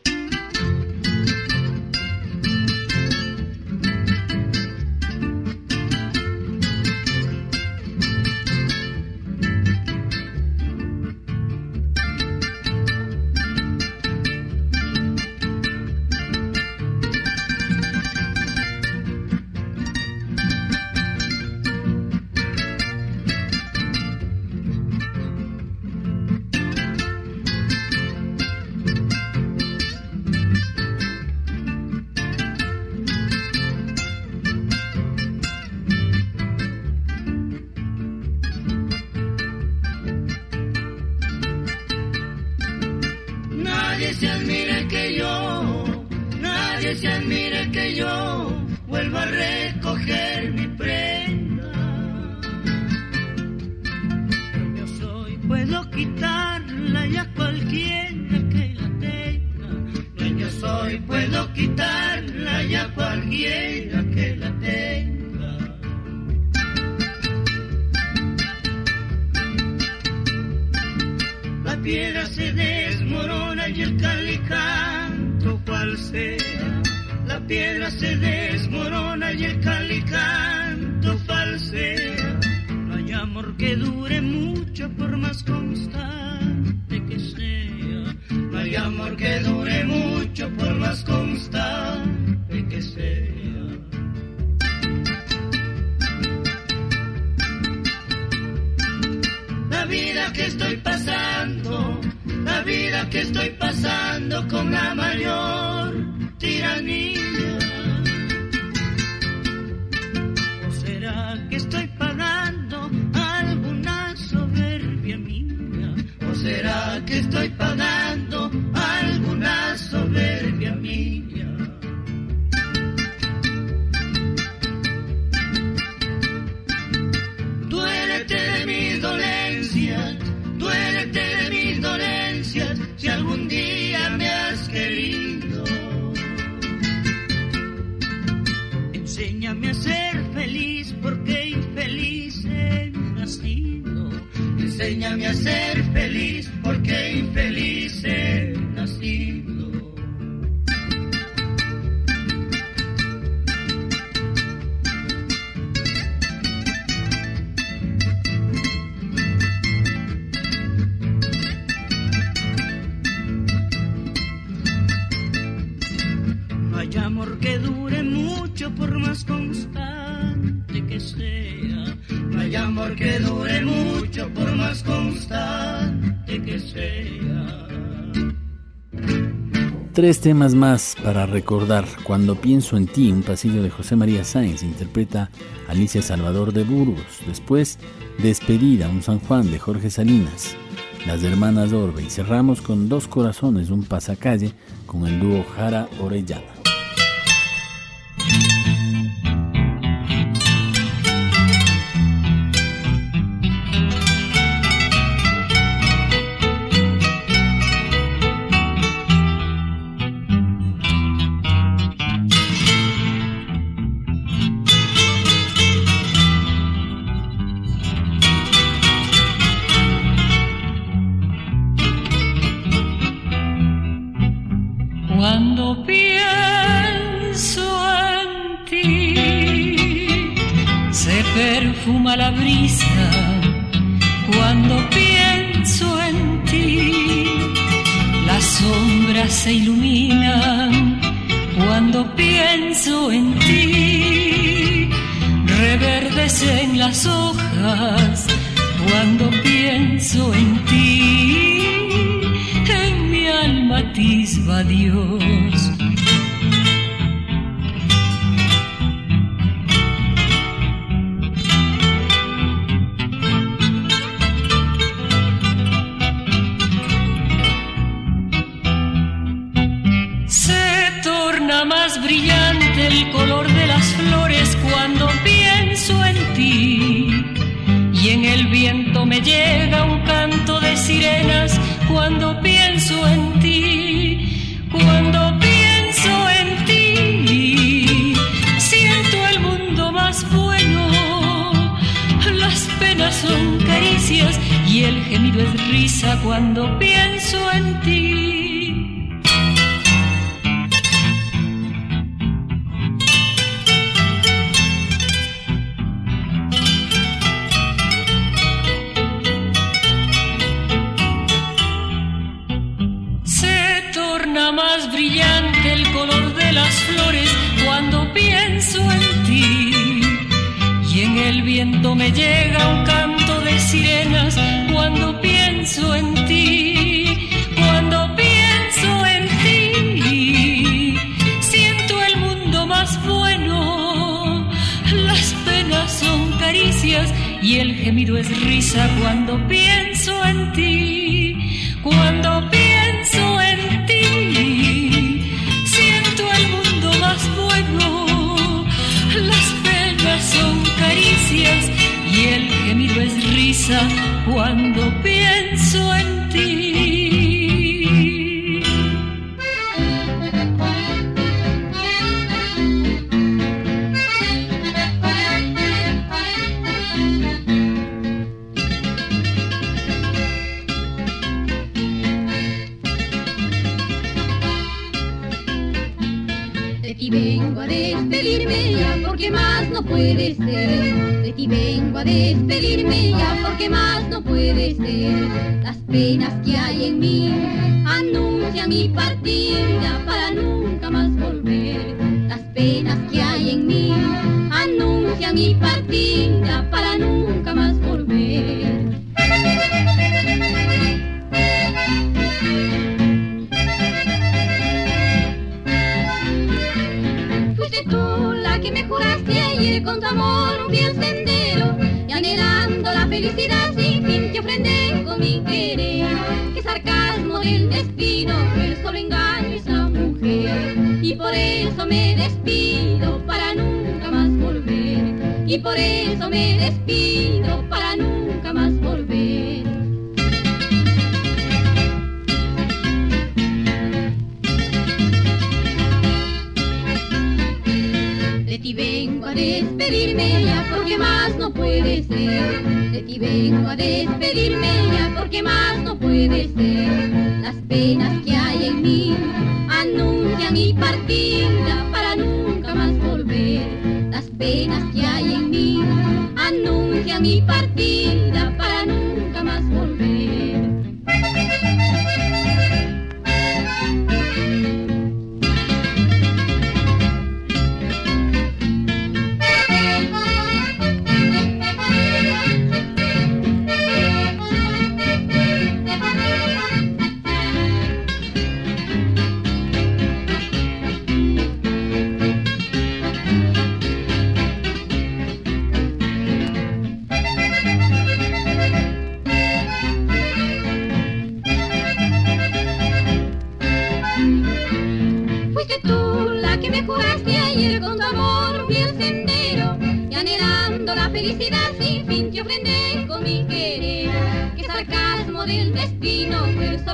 Tres temas más para recordar. Cuando pienso en ti, un pasillo de José María Sáenz interpreta Alicia Salvador de Burgos. Después, Despedida, un San Juan de Jorge Salinas. Las hermanas Orbe. Y cerramos con Dos Corazones, un pasacalle con el dúo Jara Orellana. con tu amor un el sendero y anhelando la felicidad sin fin te ofrendé con mi querer. Qué sarcasmo del destino fue el solo engaño de esa mujer y por eso me despido para nunca más volver y por eso me despido para nunca más volver. ti vengo a despedirme ya porque más no puede ser. De ti vengo a despedirme ya porque más no puede ser. Las penas que hay en mí anuncian mi partida para nunca más volver. Las penas que hay en mí anuncian mi partida.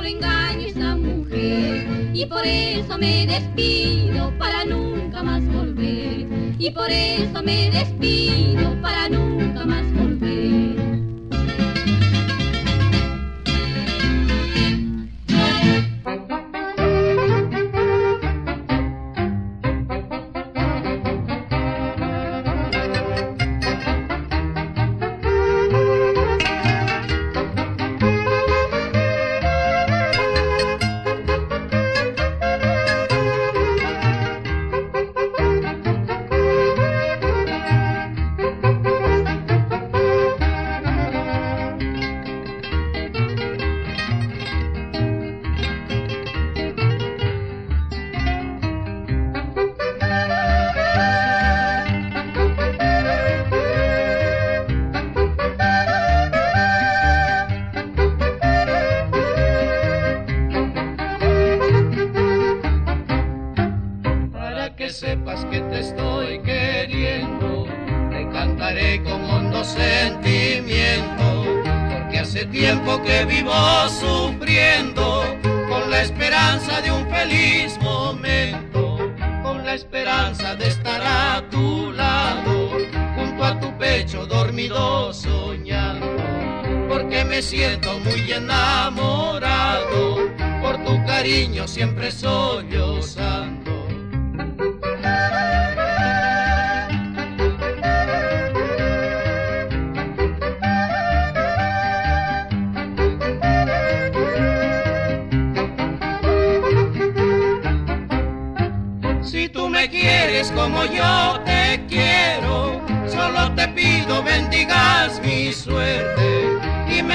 lo engañes a mujer. Y por eso me despido para nunca más volver. Y por eso me despido para nunca más volver.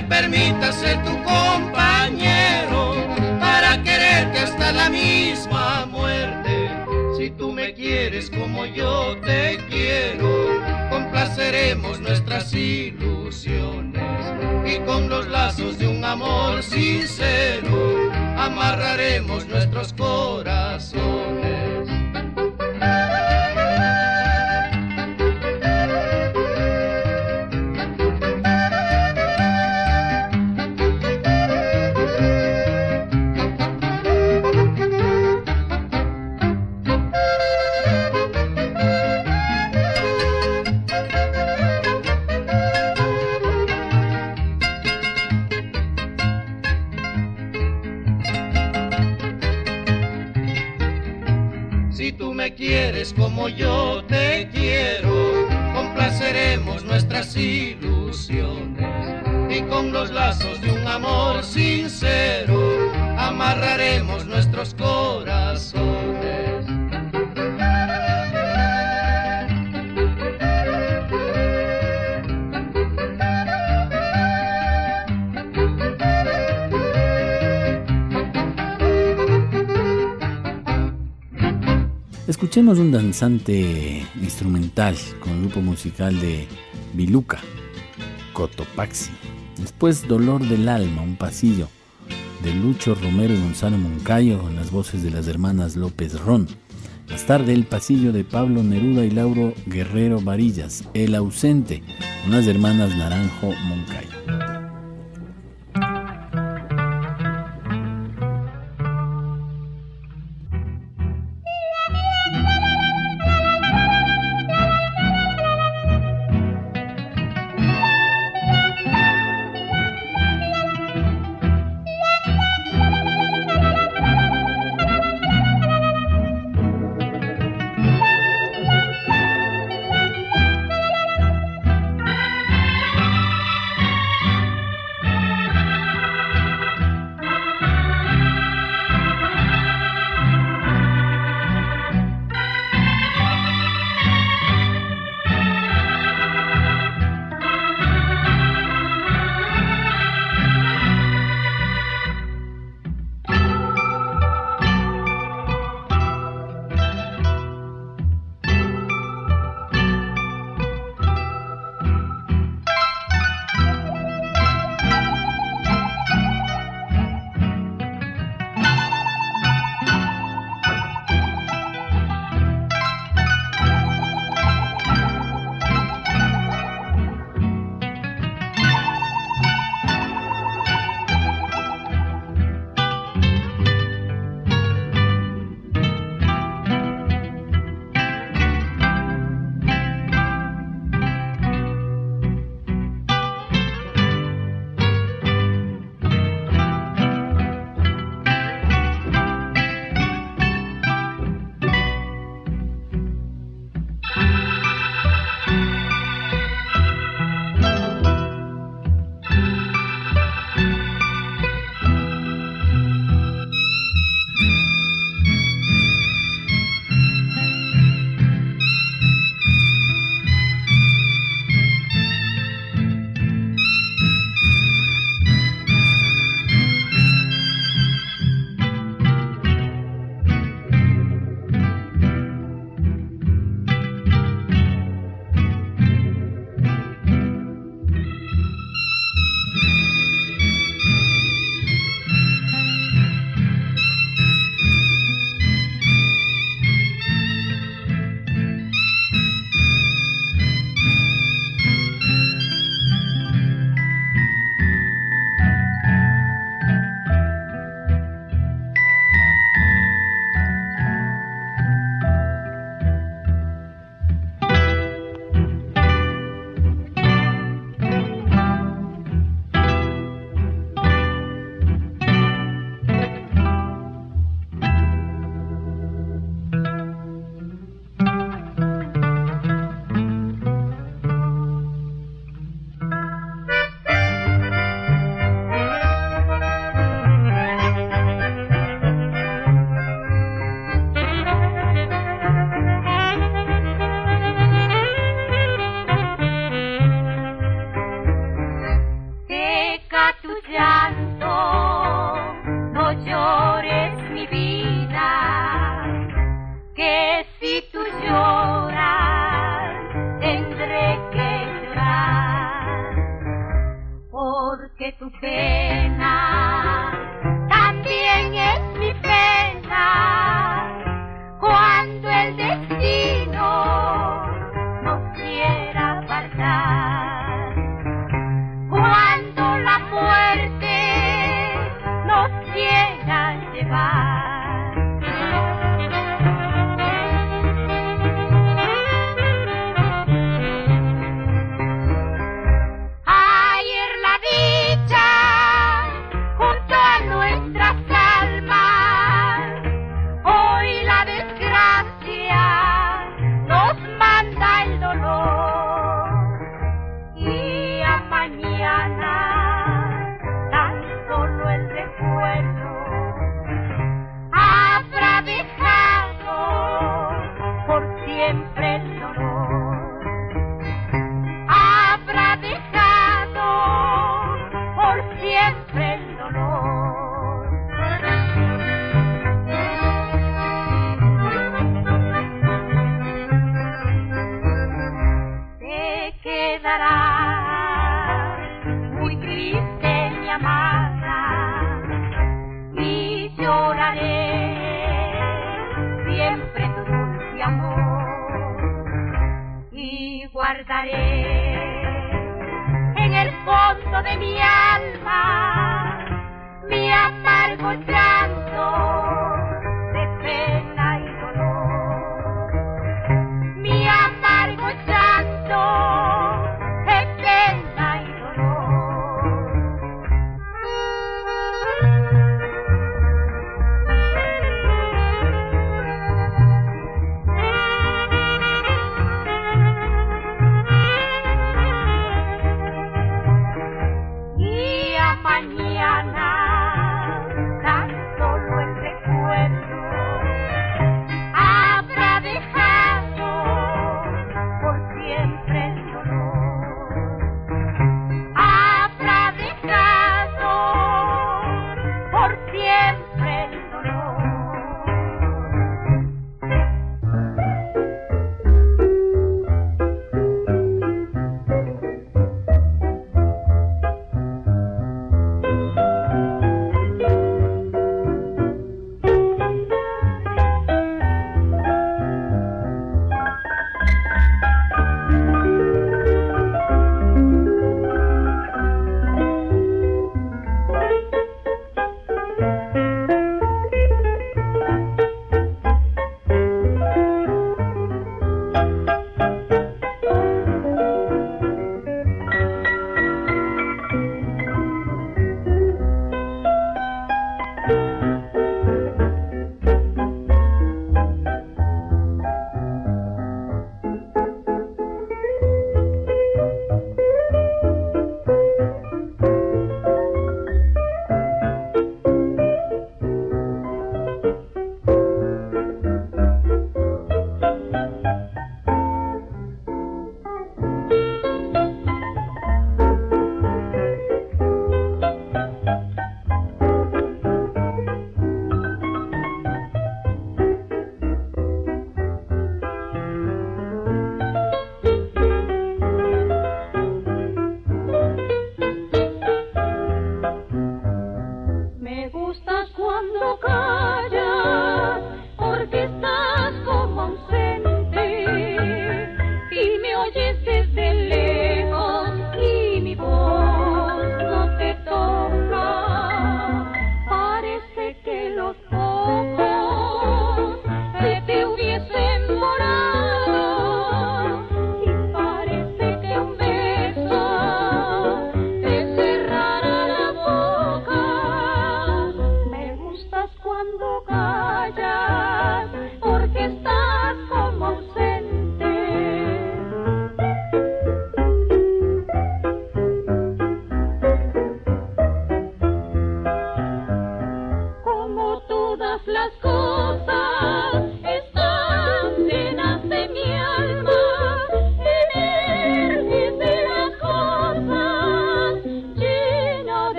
Me permitas ser tu compañero para quererte hasta la misma muerte. Si tú me quieres como yo te quiero, complaceremos nuestras ilusiones y con los lazos de un amor sincero amarraremos nuestros corazones. Quieres como yo te quiero, complaceremos nuestras ilusiones y con los lazos de un amor sincero amarraremos nuestros corazones. Escuchemos un danzante instrumental con el grupo musical de Biluca, Cotopaxi. Después Dolor del Alma, un pasillo de Lucho Romero y Gonzalo Moncayo en las voces de las hermanas López Ron. Más tarde el pasillo de Pablo Neruda y Lauro Guerrero Varillas, El ausente, unas hermanas Naranjo Moncayo.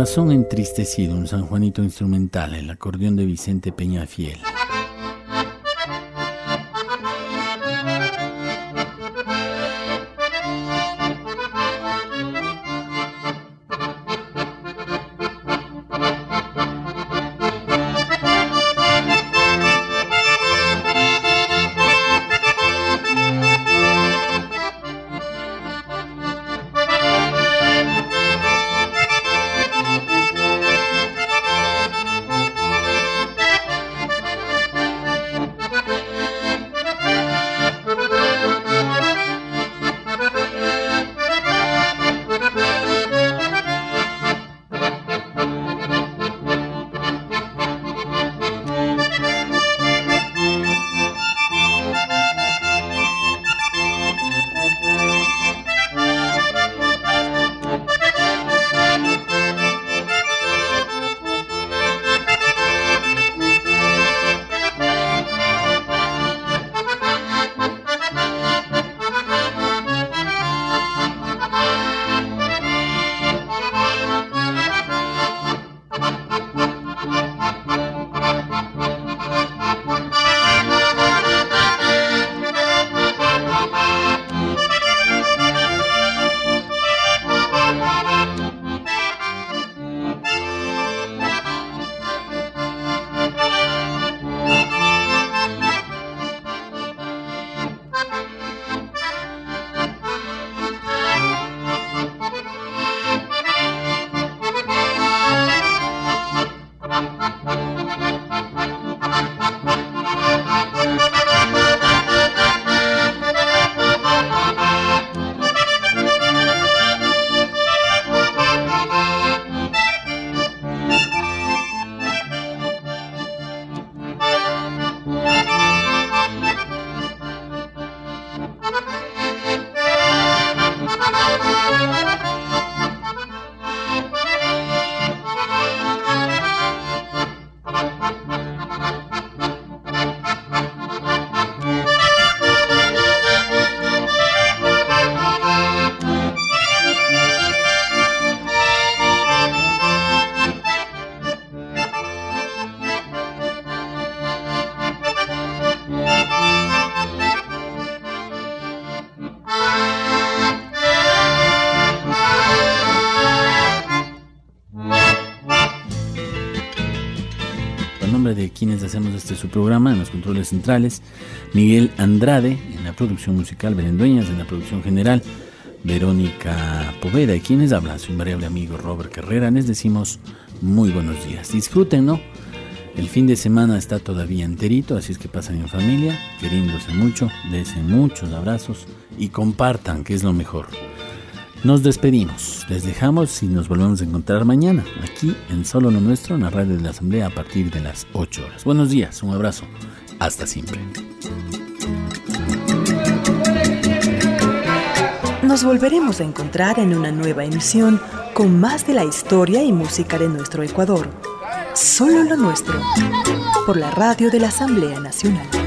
Corazón entristecido, un San Juanito instrumental, el acordeón de Vicente Peñafiel. Programa en los controles centrales, Miguel Andrade en la producción musical, Berendueñas en la producción general, Verónica Poveda y quienes hablan, su invariable amigo Robert Carrera, les decimos muy buenos días. Disfruten, ¿no? El fin de semana está todavía enterito, así es que pasen en familia, queriéndose mucho, desen muchos abrazos y compartan, que es lo mejor. Nos despedimos, les dejamos y nos volvemos a encontrar mañana, aquí en Solo Lo Nuestro, en la radio de la Asamblea a partir de las 8 horas. Buenos días, un abrazo, hasta siempre. Nos volveremos a encontrar en una nueva emisión con más de la historia y música de nuestro Ecuador. Solo lo nuestro, por la radio de la Asamblea Nacional.